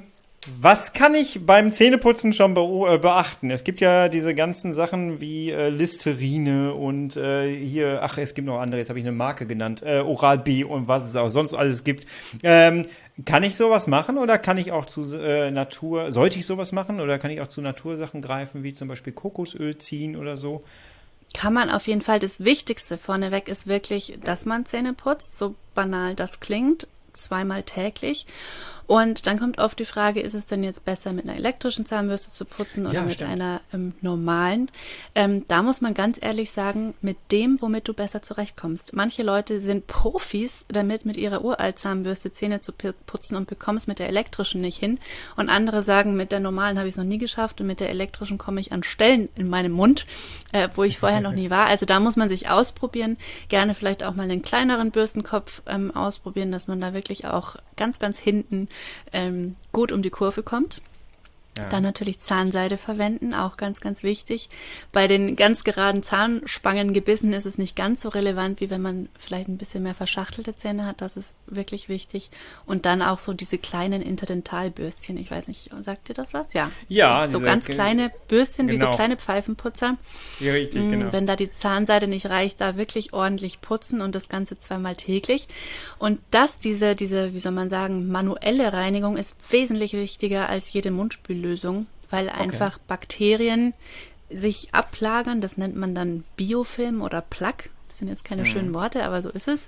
was kann ich beim Zähneputzen schon be äh, beachten? Es gibt ja diese ganzen Sachen wie äh, Listerine und äh, hier, ach, es gibt noch andere, jetzt habe ich eine Marke genannt, äh, Oral B und was es auch sonst alles gibt. Ähm, kann ich sowas machen oder kann ich auch zu äh, Natur, sollte ich sowas machen oder kann ich auch zu Natursachen greifen, wie zum Beispiel Kokosöl ziehen oder so? Kann man auf jeden Fall. Das Wichtigste vorneweg ist wirklich, dass man Zähne putzt, so banal das klingt, zweimal täglich. Und dann kommt oft die Frage, ist es denn jetzt besser, mit einer elektrischen Zahnbürste zu putzen oder ja, mit stimmt. einer ähm, normalen? Ähm, da muss man ganz ehrlich sagen, mit dem, womit du besser zurechtkommst. Manche Leute sind Profis damit, mit ihrer Uralt-Zahnbürste Zähne zu putzen und bekommen es mit der elektrischen nicht hin. Und andere sagen, mit der normalen habe ich es noch nie geschafft und mit der elektrischen komme ich an Stellen in meinem Mund, äh, wo ich vorher noch nie war. Also da muss man sich ausprobieren. Gerne vielleicht auch mal einen kleineren Bürstenkopf ähm, ausprobieren, dass man da wirklich auch ganz, ganz hinten ähm, gut um die Kurve kommt. Ja. Dann natürlich Zahnseide verwenden, auch ganz, ganz wichtig. Bei den ganz geraden Zahnspangengebissen ist es nicht ganz so relevant, wie wenn man vielleicht ein bisschen mehr verschachtelte Zähne hat. Das ist wirklich wichtig. Und dann auch so diese kleinen Interdentalbürstchen. Ich weiß nicht, sagt ihr das was? Ja. Ja. So, so ganz kleine Bürstchen, genau. wie so kleine Pfeifenputzer. Ja, richtig, mm, genau. Wenn da die Zahnseide nicht reicht, da wirklich ordentlich putzen und das Ganze zweimal täglich. Und das, diese, diese, wie soll man sagen, manuelle Reinigung ist wesentlich wichtiger als jede Mundspüllösung. Lösung, weil einfach okay. Bakterien sich ablagern. Das nennt man dann Biofilm oder Plaque. Das sind jetzt keine mhm. schönen Worte, aber so ist es.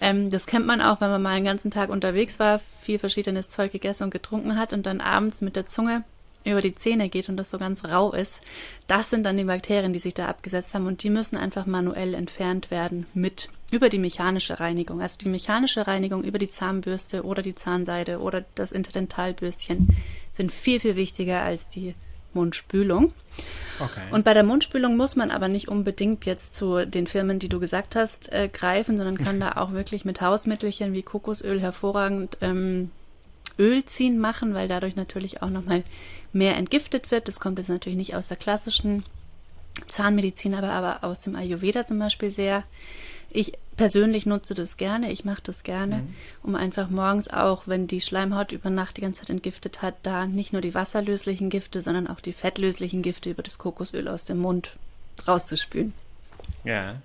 Ähm, das kennt man auch, wenn man mal einen ganzen Tag unterwegs war, viel verschiedenes Zeug gegessen und getrunken hat und dann abends mit der Zunge über die Zähne geht und das so ganz rau ist. Das sind dann die Bakterien, die sich da abgesetzt haben und die müssen einfach manuell entfernt werden mit über die mechanische Reinigung. Also die mechanische Reinigung über die Zahnbürste oder die Zahnseide oder das Interdentalbürstchen sind viel, viel wichtiger als die Mundspülung. Okay. Und bei der Mundspülung muss man aber nicht unbedingt jetzt zu den Firmen, die du gesagt hast, äh, greifen, sondern kann da auch wirklich mit Hausmittelchen wie Kokosöl hervorragend ähm, Öl ziehen machen, weil dadurch natürlich auch nochmal mehr entgiftet wird. Das kommt jetzt natürlich nicht aus der klassischen Zahnmedizin, aber, aber aus dem Ayurveda zum Beispiel sehr. Ich persönlich nutze das gerne, ich mache das gerne, mhm. um einfach morgens auch, wenn die Schleimhaut über Nacht die ganze Zeit entgiftet hat, da nicht nur die wasserlöslichen Gifte, sondern auch die fettlöslichen Gifte über das Kokosöl aus dem Mund rauszuspülen. Ja.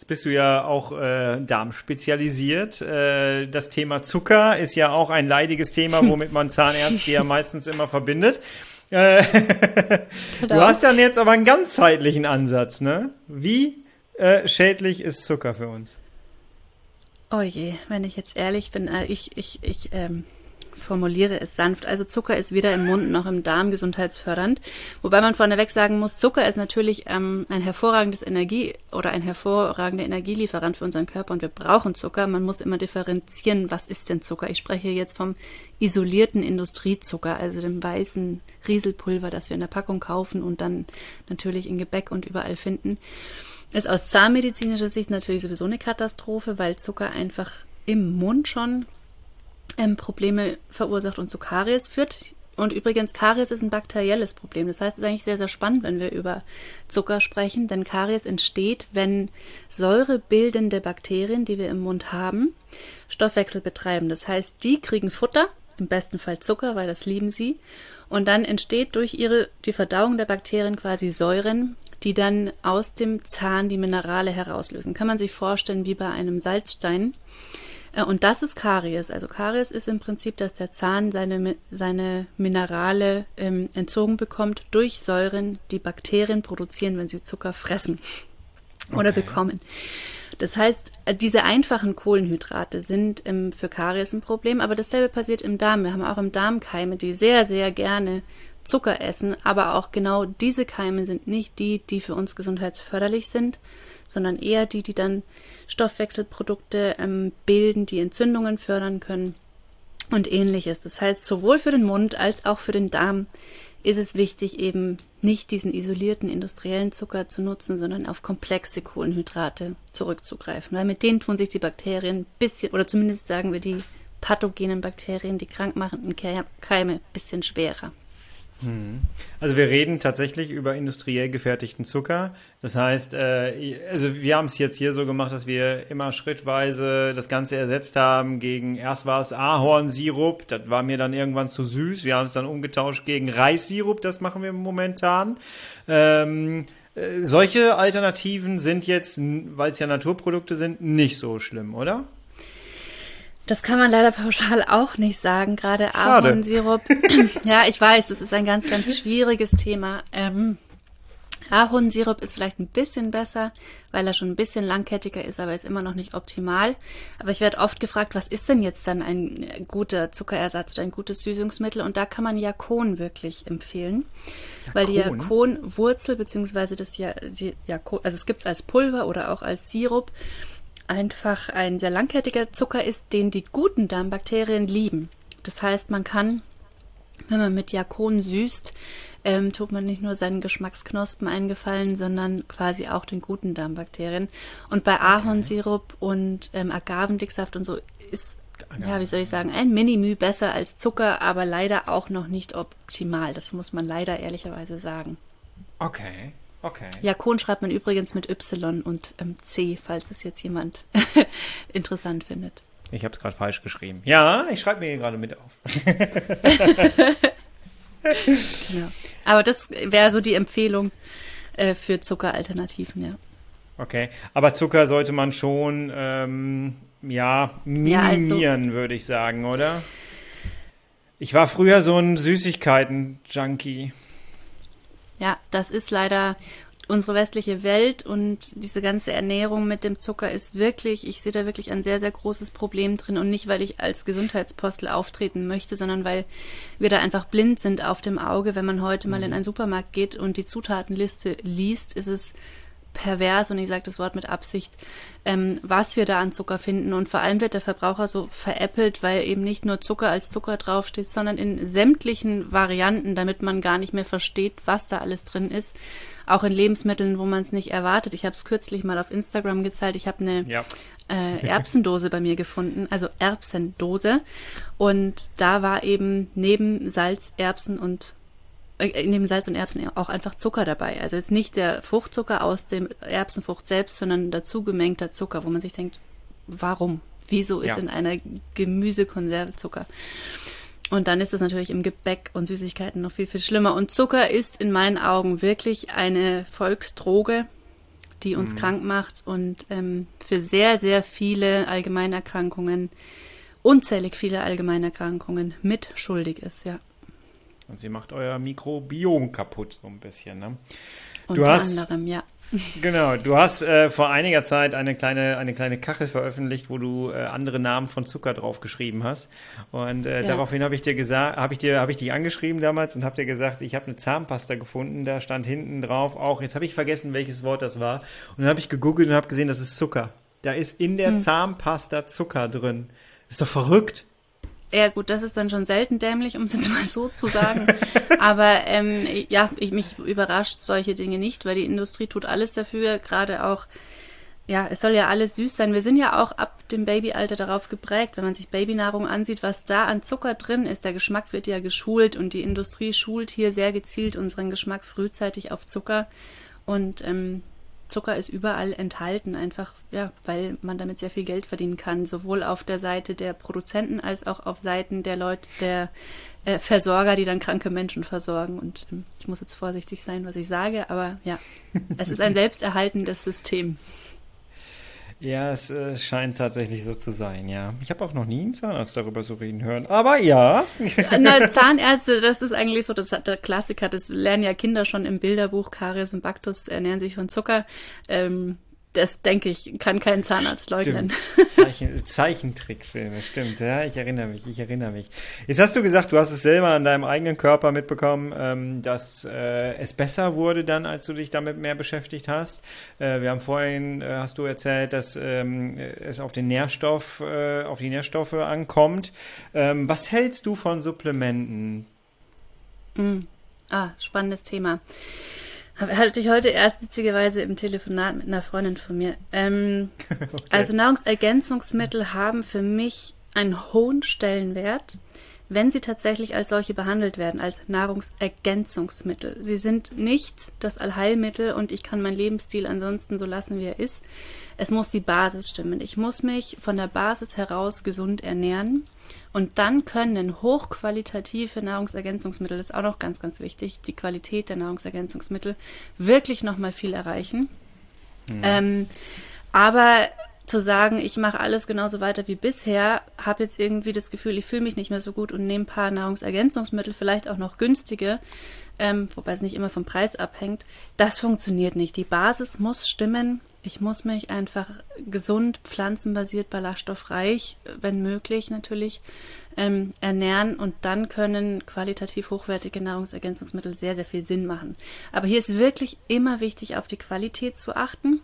Jetzt bist du ja auch äh, darmspezialisiert. Äh, das Thema Zucker ist ja auch ein leidiges Thema, womit man Zahnärzte ja meistens immer verbindet. Äh, genau. Du hast dann jetzt aber einen ganzheitlichen Ansatz, ne? Wie äh, schädlich ist Zucker für uns? Oh je, wenn ich jetzt ehrlich bin, äh, ich, ich, ich ähm, formuliere es sanft. Also Zucker ist weder im Mund noch im Darm gesundheitsfördernd. Wobei man vorneweg sagen muss, Zucker ist natürlich ähm, ein hervorragendes Energie oder ein hervorragender Energielieferant für unseren Körper und wir brauchen Zucker. Man muss immer differenzieren, was ist denn Zucker? Ich spreche jetzt vom isolierten Industriezucker, also dem weißen Rieselpulver, das wir in der Packung kaufen und dann natürlich in Gebäck und überall finden. Ist aus zahnmedizinischer Sicht natürlich sowieso eine Katastrophe, weil Zucker einfach im Mund schon ähm, Probleme verursacht und zu Karies führt. Und übrigens, Karies ist ein bakterielles Problem. Das heißt, es ist eigentlich sehr, sehr spannend, wenn wir über Zucker sprechen, denn Karies entsteht, wenn säurebildende Bakterien, die wir im Mund haben, Stoffwechsel betreiben. Das heißt, die kriegen Futter, im besten Fall Zucker, weil das lieben sie. Und dann entsteht durch ihre, die Verdauung der Bakterien quasi Säuren, die dann aus dem Zahn die Minerale herauslösen. Kann man sich vorstellen wie bei einem Salzstein. Äh, und das ist Karies. Also Karies ist im Prinzip, dass der Zahn seine, seine Minerale ähm, entzogen bekommt durch Säuren, die Bakterien produzieren, wenn sie Zucker fressen oder okay. bekommen. Das heißt, äh, diese einfachen Kohlenhydrate sind ähm, für Karies ein Problem, aber dasselbe passiert im Darm. Wir haben auch im Darm Keime, die sehr, sehr gerne Zucker essen, aber auch genau diese Keime sind nicht die, die für uns gesundheitsförderlich sind, sondern eher die, die dann Stoffwechselprodukte ähm, bilden, die Entzündungen fördern können und ähnliches. Das heißt, sowohl für den Mund als auch für den Darm ist es wichtig, eben nicht diesen isolierten industriellen Zucker zu nutzen, sondern auf komplexe Kohlenhydrate zurückzugreifen. Weil mit denen tun sich die Bakterien bisschen, oder zumindest sagen wir die pathogenen Bakterien, die krankmachenden Keime, bisschen schwerer. Hm. Also wir reden tatsächlich über industriell gefertigten Zucker. Das heißt, äh, also wir haben es jetzt hier so gemacht, dass wir immer schrittweise das Ganze ersetzt haben gegen, erst war es Ahornsirup, das war mir dann irgendwann zu süß. Wir haben es dann umgetauscht gegen Reissirup, das machen wir momentan. Ähm, äh, solche Alternativen sind jetzt, weil es ja Naturprodukte sind, nicht so schlimm, oder? Das kann man leider pauschal auch nicht sagen, gerade Ahornsirup. ja, ich weiß, das ist ein ganz, ganz schwieriges Thema. Ähm, Ahornsirup ist vielleicht ein bisschen besser, weil er schon ein bisschen langkettiger ist, aber ist immer noch nicht optimal. Aber ich werde oft gefragt, was ist denn jetzt dann ein guter Zuckerersatz oder ein gutes Süßungsmittel? Und da kann man Jakon wirklich empfehlen, Jakon? weil die Jakonwurzel beziehungsweise das ja, die Jakon, also es gibt es als Pulver oder auch als Sirup einfach ein sehr langkettiger Zucker ist, den die guten Darmbakterien lieben. Das heißt, man kann, wenn man mit Jakon süßt, ähm, tut man nicht nur seinen Geschmacksknospen eingefallen, sondern quasi auch den guten Darmbakterien. Und bei Ahornsirup und ähm, Agavendicksaft und so ist ja, wie soll ich sagen, ein Minimü besser als Zucker, aber leider auch noch nicht optimal. Das muss man leider ehrlicherweise sagen. Okay, okay. Ja, Kohn schreibt man übrigens mit Y und ähm, C, falls es jetzt jemand interessant findet. Ich habe es gerade falsch geschrieben. Ja, ich schreibe mir hier gerade mit auf. genau. Aber das wäre so die Empfehlung äh, für Zuckeralternativen, ja. Okay, aber Zucker sollte man schon ähm, ja minimieren, ja, also, würde ich sagen, oder? Ich war früher so ein Süßigkeiten-Junkie. Ja, das ist leider unsere westliche Welt und diese ganze Ernährung mit dem Zucker ist wirklich, ich sehe da wirklich ein sehr, sehr großes Problem drin und nicht, weil ich als Gesundheitspostel auftreten möchte, sondern weil wir da einfach blind sind auf dem Auge. Wenn man heute mal in mhm. einen Supermarkt geht und die Zutatenliste liest, ist es pervers, und ich sage das Wort mit Absicht, ähm, was wir da an Zucker finden. Und vor allem wird der Verbraucher so veräppelt, weil eben nicht nur Zucker als Zucker draufsteht, sondern in sämtlichen Varianten, damit man gar nicht mehr versteht, was da alles drin ist. Auch in Lebensmitteln, wo man es nicht erwartet. Ich habe es kürzlich mal auf Instagram gezeigt. Ich habe eine ja. äh, Erbsendose bei mir gefunden, also Erbsendose. Und da war eben neben Salz, Erbsen und in dem Salz und Erbsen auch einfach Zucker dabei. Also jetzt nicht der Fruchtzucker aus dem Erbsenfrucht selbst, sondern dazu gemengter Zucker, wo man sich denkt, warum? Wieso ist ja. in einer Gemüsekonserve Zucker? Und dann ist das natürlich im Gebäck und Süßigkeiten noch viel, viel schlimmer. Und Zucker ist in meinen Augen wirklich eine Volksdroge, die uns mhm. krank macht und ähm, für sehr, sehr viele Allgemeinerkrankungen, unzählig viele Allgemeinerkrankungen mitschuldig ist, ja. Und sie macht euer Mikrobiom kaputt, so ein bisschen. Ne? Unter hast, anderem, ja. Genau, du hast äh, vor einiger Zeit eine kleine, eine kleine Kachel veröffentlicht, wo du äh, andere Namen von Zucker drauf geschrieben hast. Und äh, ja. daraufhin habe ich dir gesagt, habe ich dir, habe ich dich angeschrieben damals und habe dir gesagt, ich habe eine Zahnpasta gefunden, da stand hinten drauf auch, jetzt habe ich vergessen, welches Wort das war. Und dann habe ich gegoogelt und habe gesehen, das ist Zucker. Da ist in der hm. Zahnpasta Zucker drin. Ist doch verrückt. Ja, gut, das ist dann schon selten dämlich, um es jetzt mal so zu sagen. Aber ähm, ja, ich, mich überrascht solche Dinge nicht, weil die Industrie tut alles dafür, gerade auch, ja, es soll ja alles süß sein. Wir sind ja auch ab dem Babyalter darauf geprägt, wenn man sich Babynahrung ansieht, was da an Zucker drin ist. Der Geschmack wird ja geschult und die Industrie schult hier sehr gezielt unseren Geschmack frühzeitig auf Zucker. Und ähm, Zucker ist überall enthalten, einfach ja, weil man damit sehr viel Geld verdienen kann, sowohl auf der Seite der Produzenten als auch auf Seiten der Leute, der äh, Versorger, die dann kranke Menschen versorgen. Und ähm, ich muss jetzt vorsichtig sein, was ich sage, aber ja, es ist ein selbsterhaltendes System. Ja, es äh, scheint tatsächlich so zu sein, ja. Ich habe auch noch nie einen Zahnarzt darüber so reden hören, aber ja. Na, Zahnärzte, das ist eigentlich so, das der Klassiker, das lernen ja Kinder schon im Bilderbuch, Karies und Baktus ernähren sich von Zucker. Ähm, das denke ich, kann kein Zahnarzt leugnen. Zeichen, Zeichentrickfilme, stimmt, ja, ich erinnere mich, ich erinnere mich. Jetzt hast du gesagt, du hast es selber an deinem eigenen Körper mitbekommen, ähm, dass äh, es besser wurde dann, als du dich damit mehr beschäftigt hast. Äh, wir haben vorhin, äh, hast du erzählt, dass ähm, es auf den Nährstoff, äh, auf die Nährstoffe ankommt. Ähm, was hältst du von Supplementen? Mm. Ah, spannendes Thema. Hatte ich heute erst witzigerweise im Telefonat mit einer Freundin von mir. Ähm, okay. Also Nahrungsergänzungsmittel haben für mich einen hohen Stellenwert, wenn sie tatsächlich als solche behandelt werden, als Nahrungsergänzungsmittel. Sie sind nicht das Allheilmittel und ich kann meinen Lebensstil ansonsten so lassen, wie er ist. Es muss die Basis stimmen. Ich muss mich von der Basis heraus gesund ernähren. Und dann können hochqualitative Nahrungsergänzungsmittel, das ist auch noch ganz, ganz wichtig, die Qualität der Nahrungsergänzungsmittel, wirklich nochmal viel erreichen. Mhm. Ähm, aber zu sagen, ich mache alles genauso weiter wie bisher, habe jetzt irgendwie das Gefühl, ich fühle mich nicht mehr so gut und nehme ein paar Nahrungsergänzungsmittel, vielleicht auch noch günstige, ähm, wobei es nicht immer vom Preis abhängt. Das funktioniert nicht. Die Basis muss stimmen. Ich muss mich einfach gesund, pflanzenbasiert, ballaststoffreich, wenn möglich natürlich, ähm, ernähren und dann können qualitativ hochwertige Nahrungsergänzungsmittel sehr, sehr viel Sinn machen. Aber hier ist wirklich immer wichtig, auf die Qualität zu achten.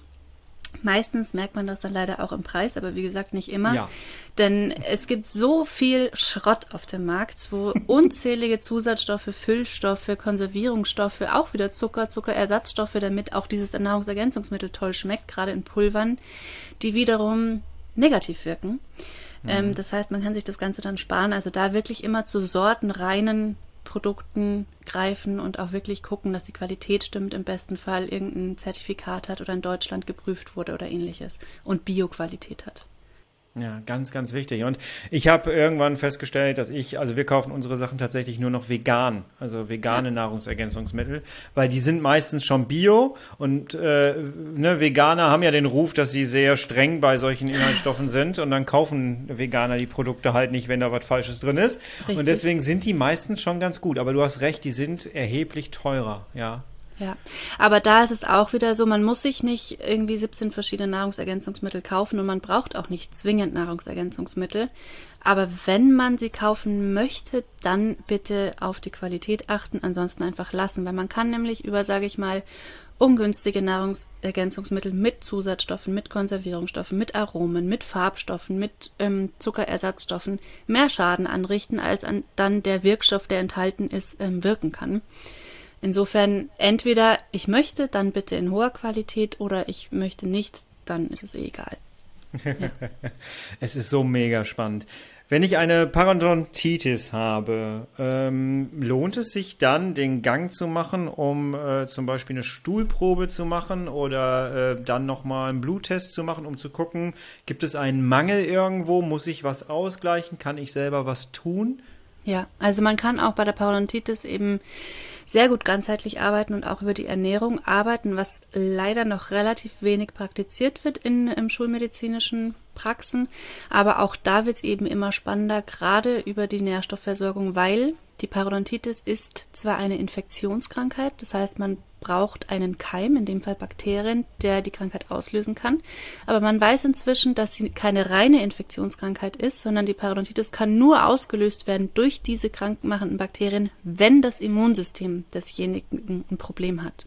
Meistens merkt man das dann leider auch im Preis, aber wie gesagt nicht immer. Ja. Denn es gibt so viel Schrott auf dem Markt, wo unzählige Zusatzstoffe, Füllstoffe, Konservierungsstoffe, auch wieder Zucker, Zuckerersatzstoffe, damit auch dieses Nahrungsergänzungsmittel toll schmeckt, gerade in Pulvern, die wiederum negativ wirken. Mhm. Ähm, das heißt, man kann sich das Ganze dann sparen. Also da wirklich immer zu sortenreinen Produkten greifen und auch wirklich gucken, dass die Qualität stimmt, im besten Fall irgendein Zertifikat hat oder in Deutschland geprüft wurde oder ähnliches und Bioqualität hat. Ja, ganz, ganz wichtig. Und ich habe irgendwann festgestellt, dass ich, also wir kaufen unsere Sachen tatsächlich nur noch vegan, also vegane ja. Nahrungsergänzungsmittel, weil die sind meistens schon bio und äh, ne, Veganer haben ja den Ruf, dass sie sehr streng bei solchen Inhaltsstoffen sind und dann kaufen Veganer die Produkte halt nicht, wenn da was Falsches drin ist. Richtig. Und deswegen sind die meistens schon ganz gut. Aber du hast recht, die sind erheblich teurer, ja. Ja, aber da ist es auch wieder so, man muss sich nicht irgendwie 17 verschiedene Nahrungsergänzungsmittel kaufen und man braucht auch nicht zwingend Nahrungsergänzungsmittel. Aber wenn man sie kaufen möchte, dann bitte auf die Qualität achten, ansonsten einfach lassen, weil man kann nämlich über, sage ich mal, ungünstige Nahrungsergänzungsmittel mit Zusatzstoffen, mit Konservierungsstoffen, mit Aromen, mit Farbstoffen, mit ähm, Zuckerersatzstoffen mehr Schaden anrichten, als an, dann der Wirkstoff, der enthalten ist, ähm, wirken kann. Insofern entweder ich möchte, dann bitte in hoher Qualität oder ich möchte nicht, dann ist es eh egal. Ja. es ist so mega spannend. Wenn ich eine Parodontitis habe, ähm, lohnt es sich dann, den Gang zu machen, um äh, zum Beispiel eine Stuhlprobe zu machen oder äh, dann nochmal einen Bluttest zu machen, um zu gucken, gibt es einen Mangel irgendwo, muss ich was ausgleichen, kann ich selber was tun? Ja, also man kann auch bei der Parodontitis eben sehr gut ganzheitlich arbeiten und auch über die Ernährung arbeiten, was leider noch relativ wenig praktiziert wird in im schulmedizinischen Praxen. Aber auch da wird es eben immer spannender, gerade über die Nährstoffversorgung, weil die Parodontitis ist zwar eine Infektionskrankheit, das heißt, man braucht einen Keim, in dem Fall Bakterien, der die Krankheit auslösen kann. Aber man weiß inzwischen, dass sie keine reine Infektionskrankheit ist, sondern die Parodontitis kann nur ausgelöst werden durch diese krankmachenden Bakterien, wenn das Immunsystem desjenigen ein Problem hat.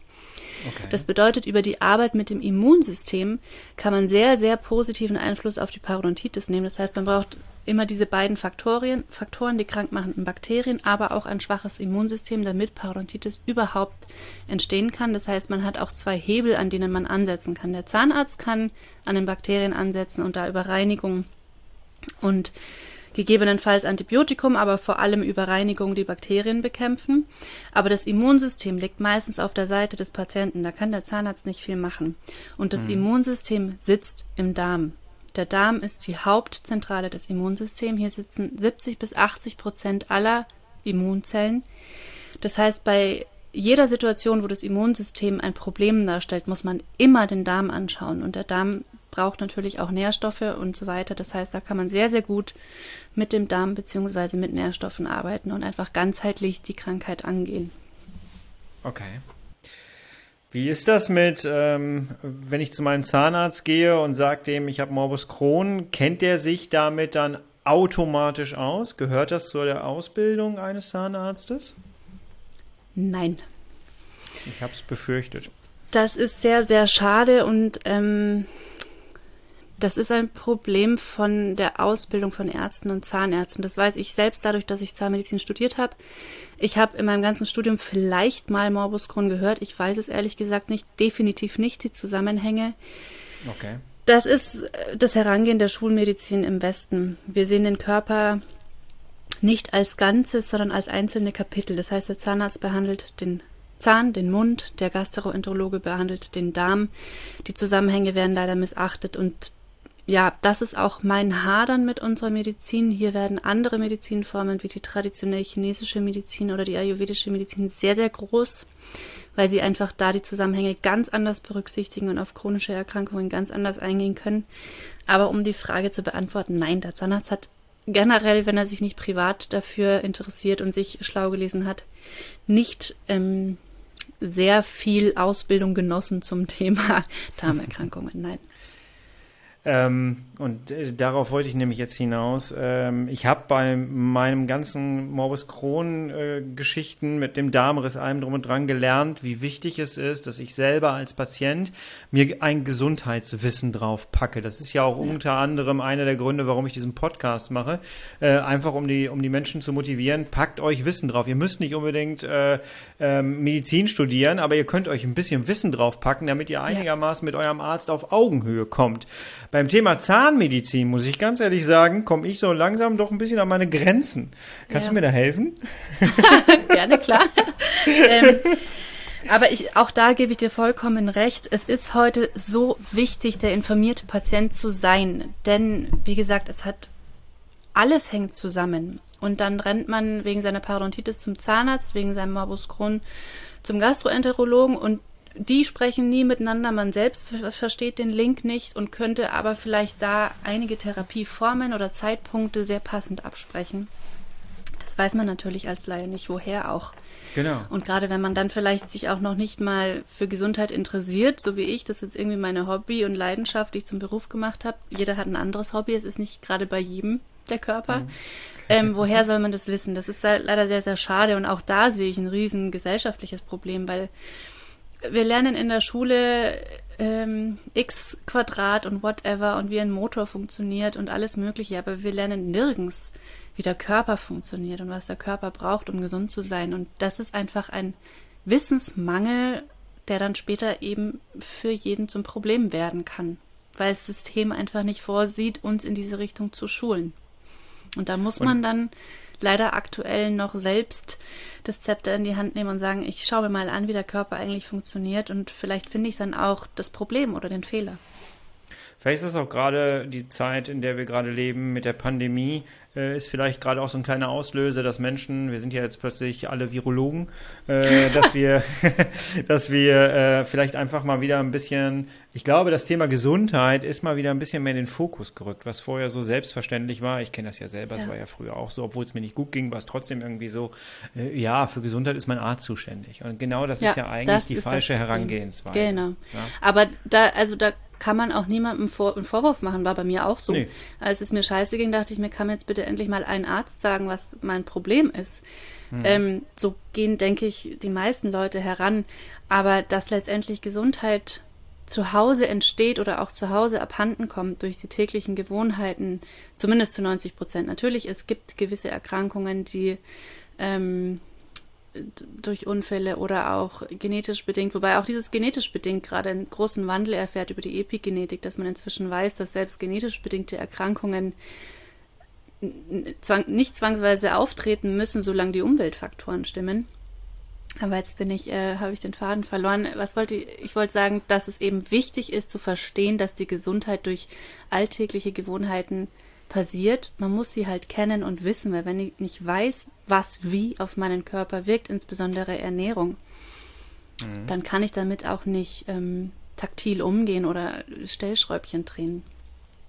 Das bedeutet, über die Arbeit mit dem Immunsystem kann man sehr, sehr positiven Einfluss auf die Parodontitis nehmen. Das heißt, man braucht immer diese beiden Faktoren, Faktoren, die krankmachenden Bakterien, aber auch ein schwaches Immunsystem, damit Parodontitis überhaupt entstehen kann. Das heißt, man hat auch zwei Hebel, an denen man ansetzen kann. Der Zahnarzt kann an den Bakterien ansetzen und da über Reinigung und gegebenenfalls Antibiotikum, aber vor allem über Reinigung die Bakterien bekämpfen. Aber das Immunsystem liegt meistens auf der Seite des Patienten. Da kann der Zahnarzt nicht viel machen. Und das mhm. Immunsystem sitzt im Darm. Der Darm ist die Hauptzentrale des Immunsystems. Hier sitzen 70 bis 80 Prozent aller Immunzellen. Das heißt, bei jeder Situation, wo das Immunsystem ein Problem darstellt, muss man immer den Darm anschauen. Und der Darm braucht natürlich auch Nährstoffe und so weiter. Das heißt, da kann man sehr, sehr gut mit dem Darm bzw. mit Nährstoffen arbeiten und einfach ganzheitlich die Krankheit angehen. Okay. Wie ist das mit, ähm, wenn ich zu meinem Zahnarzt gehe und sage dem, ich habe Morbus Crohn, kennt der sich damit dann automatisch aus? Gehört das zu der Ausbildung eines Zahnarztes? Nein. Ich habe es befürchtet. Das ist sehr, sehr schade und ähm, das ist ein Problem von der Ausbildung von Ärzten und Zahnärzten. Das weiß ich selbst dadurch, dass ich Zahnmedizin studiert habe. Ich habe in meinem ganzen Studium vielleicht mal Morbus Crohn gehört. Ich weiß es ehrlich gesagt nicht, definitiv nicht die Zusammenhänge. Okay. Das ist äh, das Herangehen der Schulmedizin im Westen. Wir sehen den Körper nicht als Ganzes, sondern als einzelne Kapitel. Das heißt, der Zahnarzt behandelt den Zahn, den Mund, der Gastroenterologe behandelt den Darm. Die Zusammenhänge werden leider missachtet und ja, das ist auch mein Hadern mit unserer Medizin. Hier werden andere Medizinformen wie die traditionelle chinesische Medizin oder die ayurvedische Medizin sehr, sehr groß, weil sie einfach da die Zusammenhänge ganz anders berücksichtigen und auf chronische Erkrankungen ganz anders eingehen können. Aber um die Frage zu beantworten, nein, der Zahnarzt hat generell, wenn er sich nicht privat dafür interessiert und sich schlau gelesen hat, nicht ähm, sehr viel Ausbildung genossen zum Thema Darmerkrankungen. Nein. Ähm, und äh, darauf wollte ich nämlich jetzt hinaus. Ähm, ich habe bei meinem ganzen Morbus Crohn-Geschichten äh, mit dem Darmriss, allem drum und dran gelernt, wie wichtig es ist, dass ich selber als Patient mir ein Gesundheitswissen drauf packe. Das ist ja auch ja. unter anderem einer der Gründe, warum ich diesen Podcast mache. Äh, einfach um die, um die Menschen zu motivieren, packt euch Wissen drauf. Ihr müsst nicht unbedingt äh, ähm, Medizin studieren, aber ihr könnt euch ein bisschen Wissen drauf packen, damit ihr einigermaßen mit eurem Arzt auf Augenhöhe kommt. Beim Thema Zahnmedizin, muss ich ganz ehrlich sagen, komme ich so langsam doch ein bisschen an meine Grenzen. Kannst ja. du mir da helfen? Gerne, klar. ähm, aber ich, auch da gebe ich dir vollkommen recht. Es ist heute so wichtig, der informierte Patient zu sein. Denn, wie gesagt, es hat alles hängt zusammen. Und dann rennt man wegen seiner Parodontitis zum Zahnarzt, wegen seinem Morbus Crohn zum Gastroenterologen und die sprechen nie miteinander. Man selbst versteht den Link nicht und könnte aber vielleicht da einige Therapieformen oder Zeitpunkte sehr passend absprechen. Das weiß man natürlich als Laie nicht, woher auch. Genau. Und gerade wenn man dann vielleicht sich auch noch nicht mal für Gesundheit interessiert, so wie ich, das ist jetzt irgendwie meine Hobby und Leidenschaft, die ich zum Beruf gemacht habe. Jeder hat ein anderes Hobby, es ist nicht gerade bei jedem der Körper. Mhm. Ähm, woher soll man das wissen? Das ist leider sehr, sehr schade und auch da sehe ich ein riesen gesellschaftliches Problem, weil wir lernen in der Schule ähm, x Quadrat und whatever und wie ein Motor funktioniert und alles Mögliche, aber wir lernen nirgends, wie der Körper funktioniert und was der Körper braucht, um gesund zu sein. Und das ist einfach ein Wissensmangel, der dann später eben für jeden zum Problem werden kann, weil das System einfach nicht vorsieht, uns in diese Richtung zu schulen. Und da muss man dann leider aktuell noch selbst das Zepter in die Hand nehmen und sagen, ich schaue mir mal an, wie der Körper eigentlich funktioniert und vielleicht finde ich dann auch das Problem oder den Fehler. Vielleicht ist das auch gerade die Zeit, in der wir gerade leben mit der Pandemie, ist vielleicht gerade auch so ein kleiner Auslöser, dass Menschen, wir sind ja jetzt plötzlich alle Virologen, äh, dass wir, dass wir äh, vielleicht einfach mal wieder ein bisschen, ich glaube, das Thema Gesundheit ist mal wieder ein bisschen mehr in den Fokus gerückt, was vorher so selbstverständlich war. Ich kenne das ja selber, es ja. war ja früher auch so, obwohl es mir nicht gut ging, war es trotzdem irgendwie so, äh, ja, für Gesundheit ist mein Arzt zuständig. Und genau das ja, ist ja eigentlich die falsche Herangehensweise. Genau. Ja? Aber da, also da kann man auch niemandem vor, einen Vorwurf machen, war bei mir auch so. Nee. Als es mir scheiße ging, dachte ich mir, kann mir jetzt bitte endlich mal ein Arzt sagen, was mein Problem ist. Hm. Ähm, so gehen, denke ich, die meisten Leute heran. Aber dass letztendlich Gesundheit zu Hause entsteht oder auch zu Hause abhanden kommt durch die täglichen Gewohnheiten, zumindest zu 90 Prozent. Natürlich, es gibt gewisse Erkrankungen, die ähm, durch Unfälle oder auch genetisch bedingt, wobei auch dieses genetisch bedingt gerade einen großen Wandel erfährt über die Epigenetik, dass man inzwischen weiß, dass selbst genetisch bedingte Erkrankungen zwang, nicht zwangsweise auftreten müssen, solange die Umweltfaktoren stimmen. Aber jetzt bin ich, äh, habe ich den Faden verloren. Was wollte ich? Ich wollte sagen, dass es eben wichtig ist zu verstehen, dass die Gesundheit durch alltägliche Gewohnheiten passiert. Man muss sie halt kennen und wissen, weil wenn ich nicht weiß, was wie auf meinen Körper wirkt, insbesondere Ernährung, mhm. dann kann ich damit auch nicht ähm, taktil umgehen oder Stellschräubchen drehen.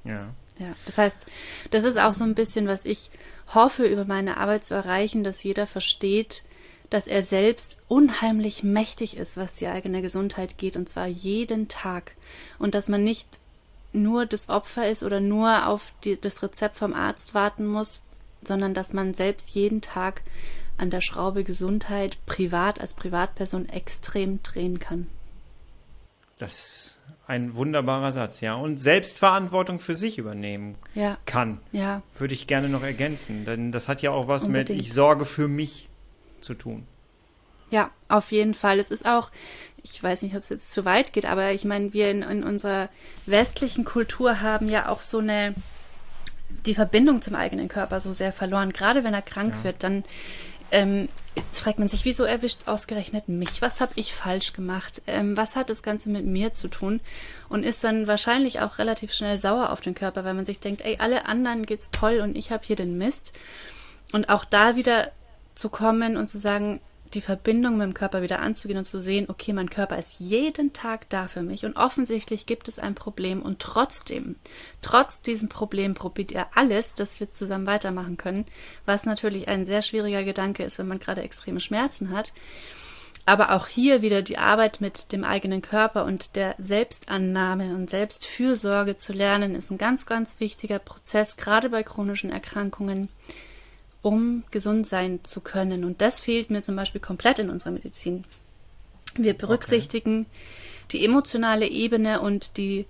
Ja. Ja, das heißt, das ist auch so ein bisschen, was ich hoffe, über meine Arbeit zu erreichen, dass jeder versteht, dass er selbst unheimlich mächtig ist, was die eigene Gesundheit geht, und zwar jeden Tag. Und dass man nicht nur das Opfer ist oder nur auf die, das Rezept vom Arzt warten muss, sondern dass man selbst jeden Tag an der Schraube Gesundheit privat als Privatperson extrem drehen kann. Das ist ein wunderbarer Satz, ja. Und Selbstverantwortung für sich übernehmen ja. kann. Ja. Würde ich gerne noch ergänzen, denn das hat ja auch was Unbedingt. mit ich sorge für mich zu tun. Ja, auf jeden Fall. Es ist auch, ich weiß nicht, ob es jetzt zu weit geht, aber ich meine, wir in, in unserer westlichen Kultur haben ja auch so eine, die Verbindung zum eigenen Körper so sehr verloren. Gerade wenn er krank ja. wird, dann ähm, fragt man sich, wieso erwischt es ausgerechnet mich? Was habe ich falsch gemacht? Ähm, was hat das Ganze mit mir zu tun? Und ist dann wahrscheinlich auch relativ schnell sauer auf den Körper, weil man sich denkt, ey, alle anderen geht's toll und ich habe hier den Mist. Und auch da wieder zu kommen und zu sagen, die Verbindung mit dem Körper wieder anzugehen und zu sehen, okay, mein Körper ist jeden Tag da für mich und offensichtlich gibt es ein Problem und trotzdem, trotz diesem Problem probiert er alles, dass wir zusammen weitermachen können, was natürlich ein sehr schwieriger Gedanke ist, wenn man gerade extreme Schmerzen hat. Aber auch hier wieder die Arbeit mit dem eigenen Körper und der Selbstannahme und Selbstfürsorge zu lernen, ist ein ganz, ganz wichtiger Prozess, gerade bei chronischen Erkrankungen um gesund sein zu können. Und das fehlt mir zum Beispiel komplett in unserer Medizin. Wir berücksichtigen okay. die emotionale Ebene und die,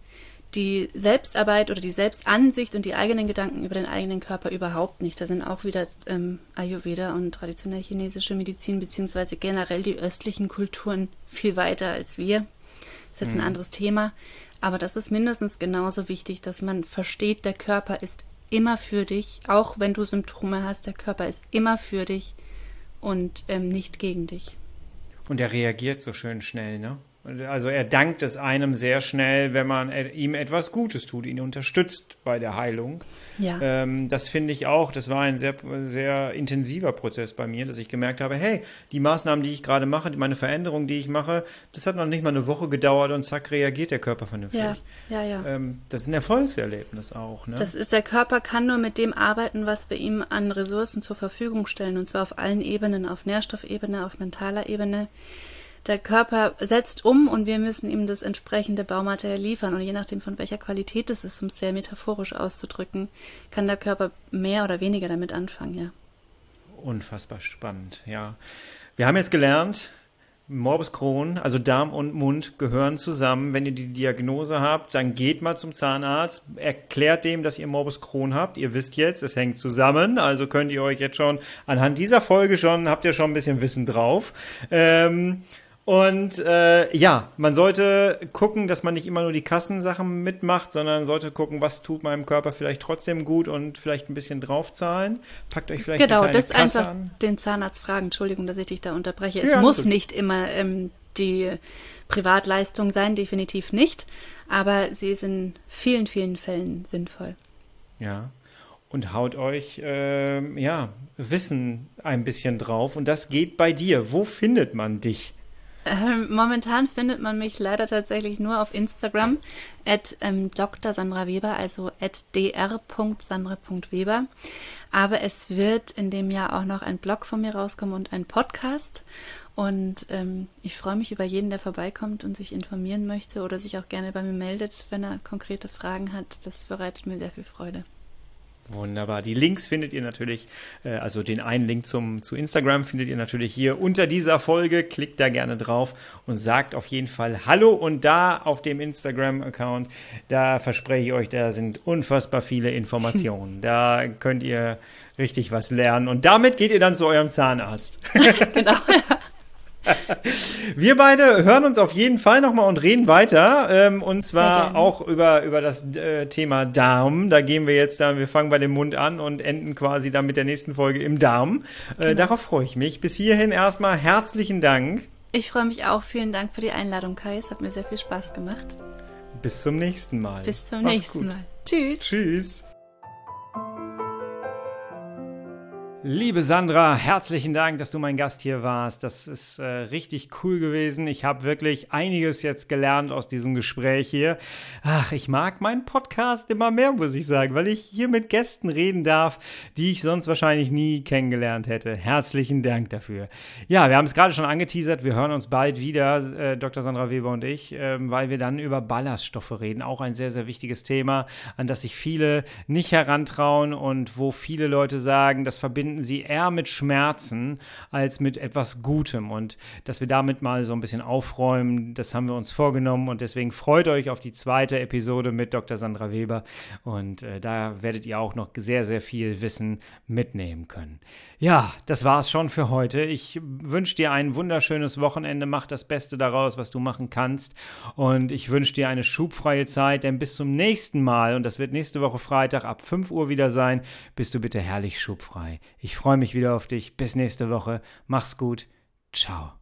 die Selbstarbeit oder die Selbstansicht und die eigenen Gedanken über den eigenen Körper überhaupt nicht. Da sind auch wieder ähm, Ayurveda und traditionell chinesische Medizin beziehungsweise generell die östlichen Kulturen viel weiter als wir. Das ist jetzt mhm. ein anderes Thema. Aber das ist mindestens genauso wichtig, dass man versteht, der Körper ist immer für dich, auch wenn du Symptome hast, der Körper ist immer für dich und ähm, nicht gegen dich. Und er reagiert so schön schnell, ne? Also er dankt es einem sehr schnell, wenn man ihm etwas Gutes tut, ihn unterstützt bei der Heilung. Ja. Ähm, das finde ich auch, das war ein sehr, sehr intensiver Prozess bei mir, dass ich gemerkt habe, hey, die Maßnahmen, die ich gerade mache, meine Veränderungen, die ich mache, das hat noch nicht mal eine Woche gedauert und zack, reagiert der Körper vernünftig. Ja, ja, ja. Ähm, das ist ein Erfolgserlebnis auch. Ne? Das ist, der Körper kann nur mit dem arbeiten, was wir ihm an Ressourcen zur Verfügung stellen und zwar auf allen Ebenen, auf Nährstoffebene, auf mentaler Ebene der Körper setzt um und wir müssen ihm das entsprechende Baumaterial liefern. Und je nachdem, von welcher Qualität es ist, um es sehr metaphorisch auszudrücken, kann der Körper mehr oder weniger damit anfangen, ja. Unfassbar spannend, ja. Wir haben jetzt gelernt, Morbus Crohn, also Darm und Mund gehören zusammen. Wenn ihr die Diagnose habt, dann geht mal zum Zahnarzt, erklärt dem, dass ihr Morbus Crohn habt. Ihr wisst jetzt, es hängt zusammen, also könnt ihr euch jetzt schon anhand dieser Folge schon, habt ihr schon ein bisschen Wissen drauf. Ähm, und äh, ja, man sollte gucken, dass man nicht immer nur die Kassensachen mitmacht, sondern sollte gucken, was tut meinem Körper vielleicht trotzdem gut und vielleicht ein bisschen draufzahlen. Packt euch vielleicht genau, eine das Kasse einfach an. den Zahnarzt fragen. Entschuldigung, dass ich dich da unterbreche. Es Ja, muss ist- nicht immer ähm, die Privatleistung sein, definitiv nicht. Aber sie ist in vielen, vielen Fällen sinnvoll. Ja. Und haut euch ähm, ja Wissen ein bisschen drauf. Und das geht bei dir. Wo findet man dich? Ähm, momentan findet man mich leider tatsächlich nur auf Instagram at ähm, Dr. Sandra Weber, also at dr.sandra.weber. Aber es wird in dem Jahr auch noch ein Blog von mir rauskommen und ein Podcast. Und ähm, ich freue mich über jeden, der vorbeikommt und sich informieren möchte oder sich auch gerne bei mir meldet, wenn er konkrete Fragen hat. Das bereitet mir sehr viel Freude. Wunderbar. Die Links findet ihr natürlich, äh, also den einen Link zum, zu Instagram findet ihr natürlich hier unter dieser Folge. Klickt da gerne drauf und sagt auf jeden Fall Hallo. Und da auf dem Instagram-Account, da verspreche ich euch, da sind unfassbar viele Informationen. da könnt ihr richtig was lernen. Und damit geht ihr dann zu eurem Zahnarzt. genau. Wir beide hören uns auf jeden Fall nochmal und reden weiter. Ähm, und zwar auch über, über das äh, Thema Darm. Da gehen wir jetzt da, wir fangen bei dem Mund an und enden quasi dann mit der nächsten Folge im Darm. Äh, Genau. Darauf freue ich mich. Bis hierhin erstmal herzlichen Dank. Ich freue mich auch. Vielen Dank für die Einladung, Kai. Es hat mir sehr viel Spaß gemacht. Bis zum nächsten Mal. Bis zum Mach's nächsten gut. Mal. Tschüss. Tschüss. Liebe Sandra, herzlichen Dank, dass du mein Gast hier warst. Das ist äh, richtig cool gewesen. Ich habe wirklich einiges jetzt gelernt aus diesem Gespräch hier. Ach, ich mag meinen Podcast immer mehr, muss ich sagen, weil ich hier mit Gästen reden darf, die ich sonst wahrscheinlich nie kennengelernt hätte. Herzlichen Dank dafür. Ja, wir haben es gerade schon angeteasert. Wir hören uns bald wieder, äh, Dr. Sandra Weber und ich, ähm, weil wir dann über Ballaststoffe reden. Auch ein sehr, sehr wichtiges Thema, an das sich viele nicht herantrauen und wo viele Leute sagen, das verbinden sie eher mit Schmerzen als mit etwas Gutem. Und dass wir damit mal so ein bisschen aufräumen, das haben wir uns vorgenommen. Und deswegen freut euch auf die zweite Episode mit Dr. Sandra Weber. Und äh, da werdet ihr auch noch sehr, sehr viel Wissen mitnehmen können. Ja, das war's schon für heute. Ich wünsche dir ein wunderschönes Wochenende. Mach das Beste daraus, was du machen kannst. Und ich wünsche dir eine schubfreie Zeit, denn bis zum nächsten Mal, und das wird nächste Woche Freitag ab 5 Uhr wieder sein, bist du bitte herrlich schubfrei. Ich freue mich wieder auf dich. Bis nächste Woche. Mach's gut. Ciao.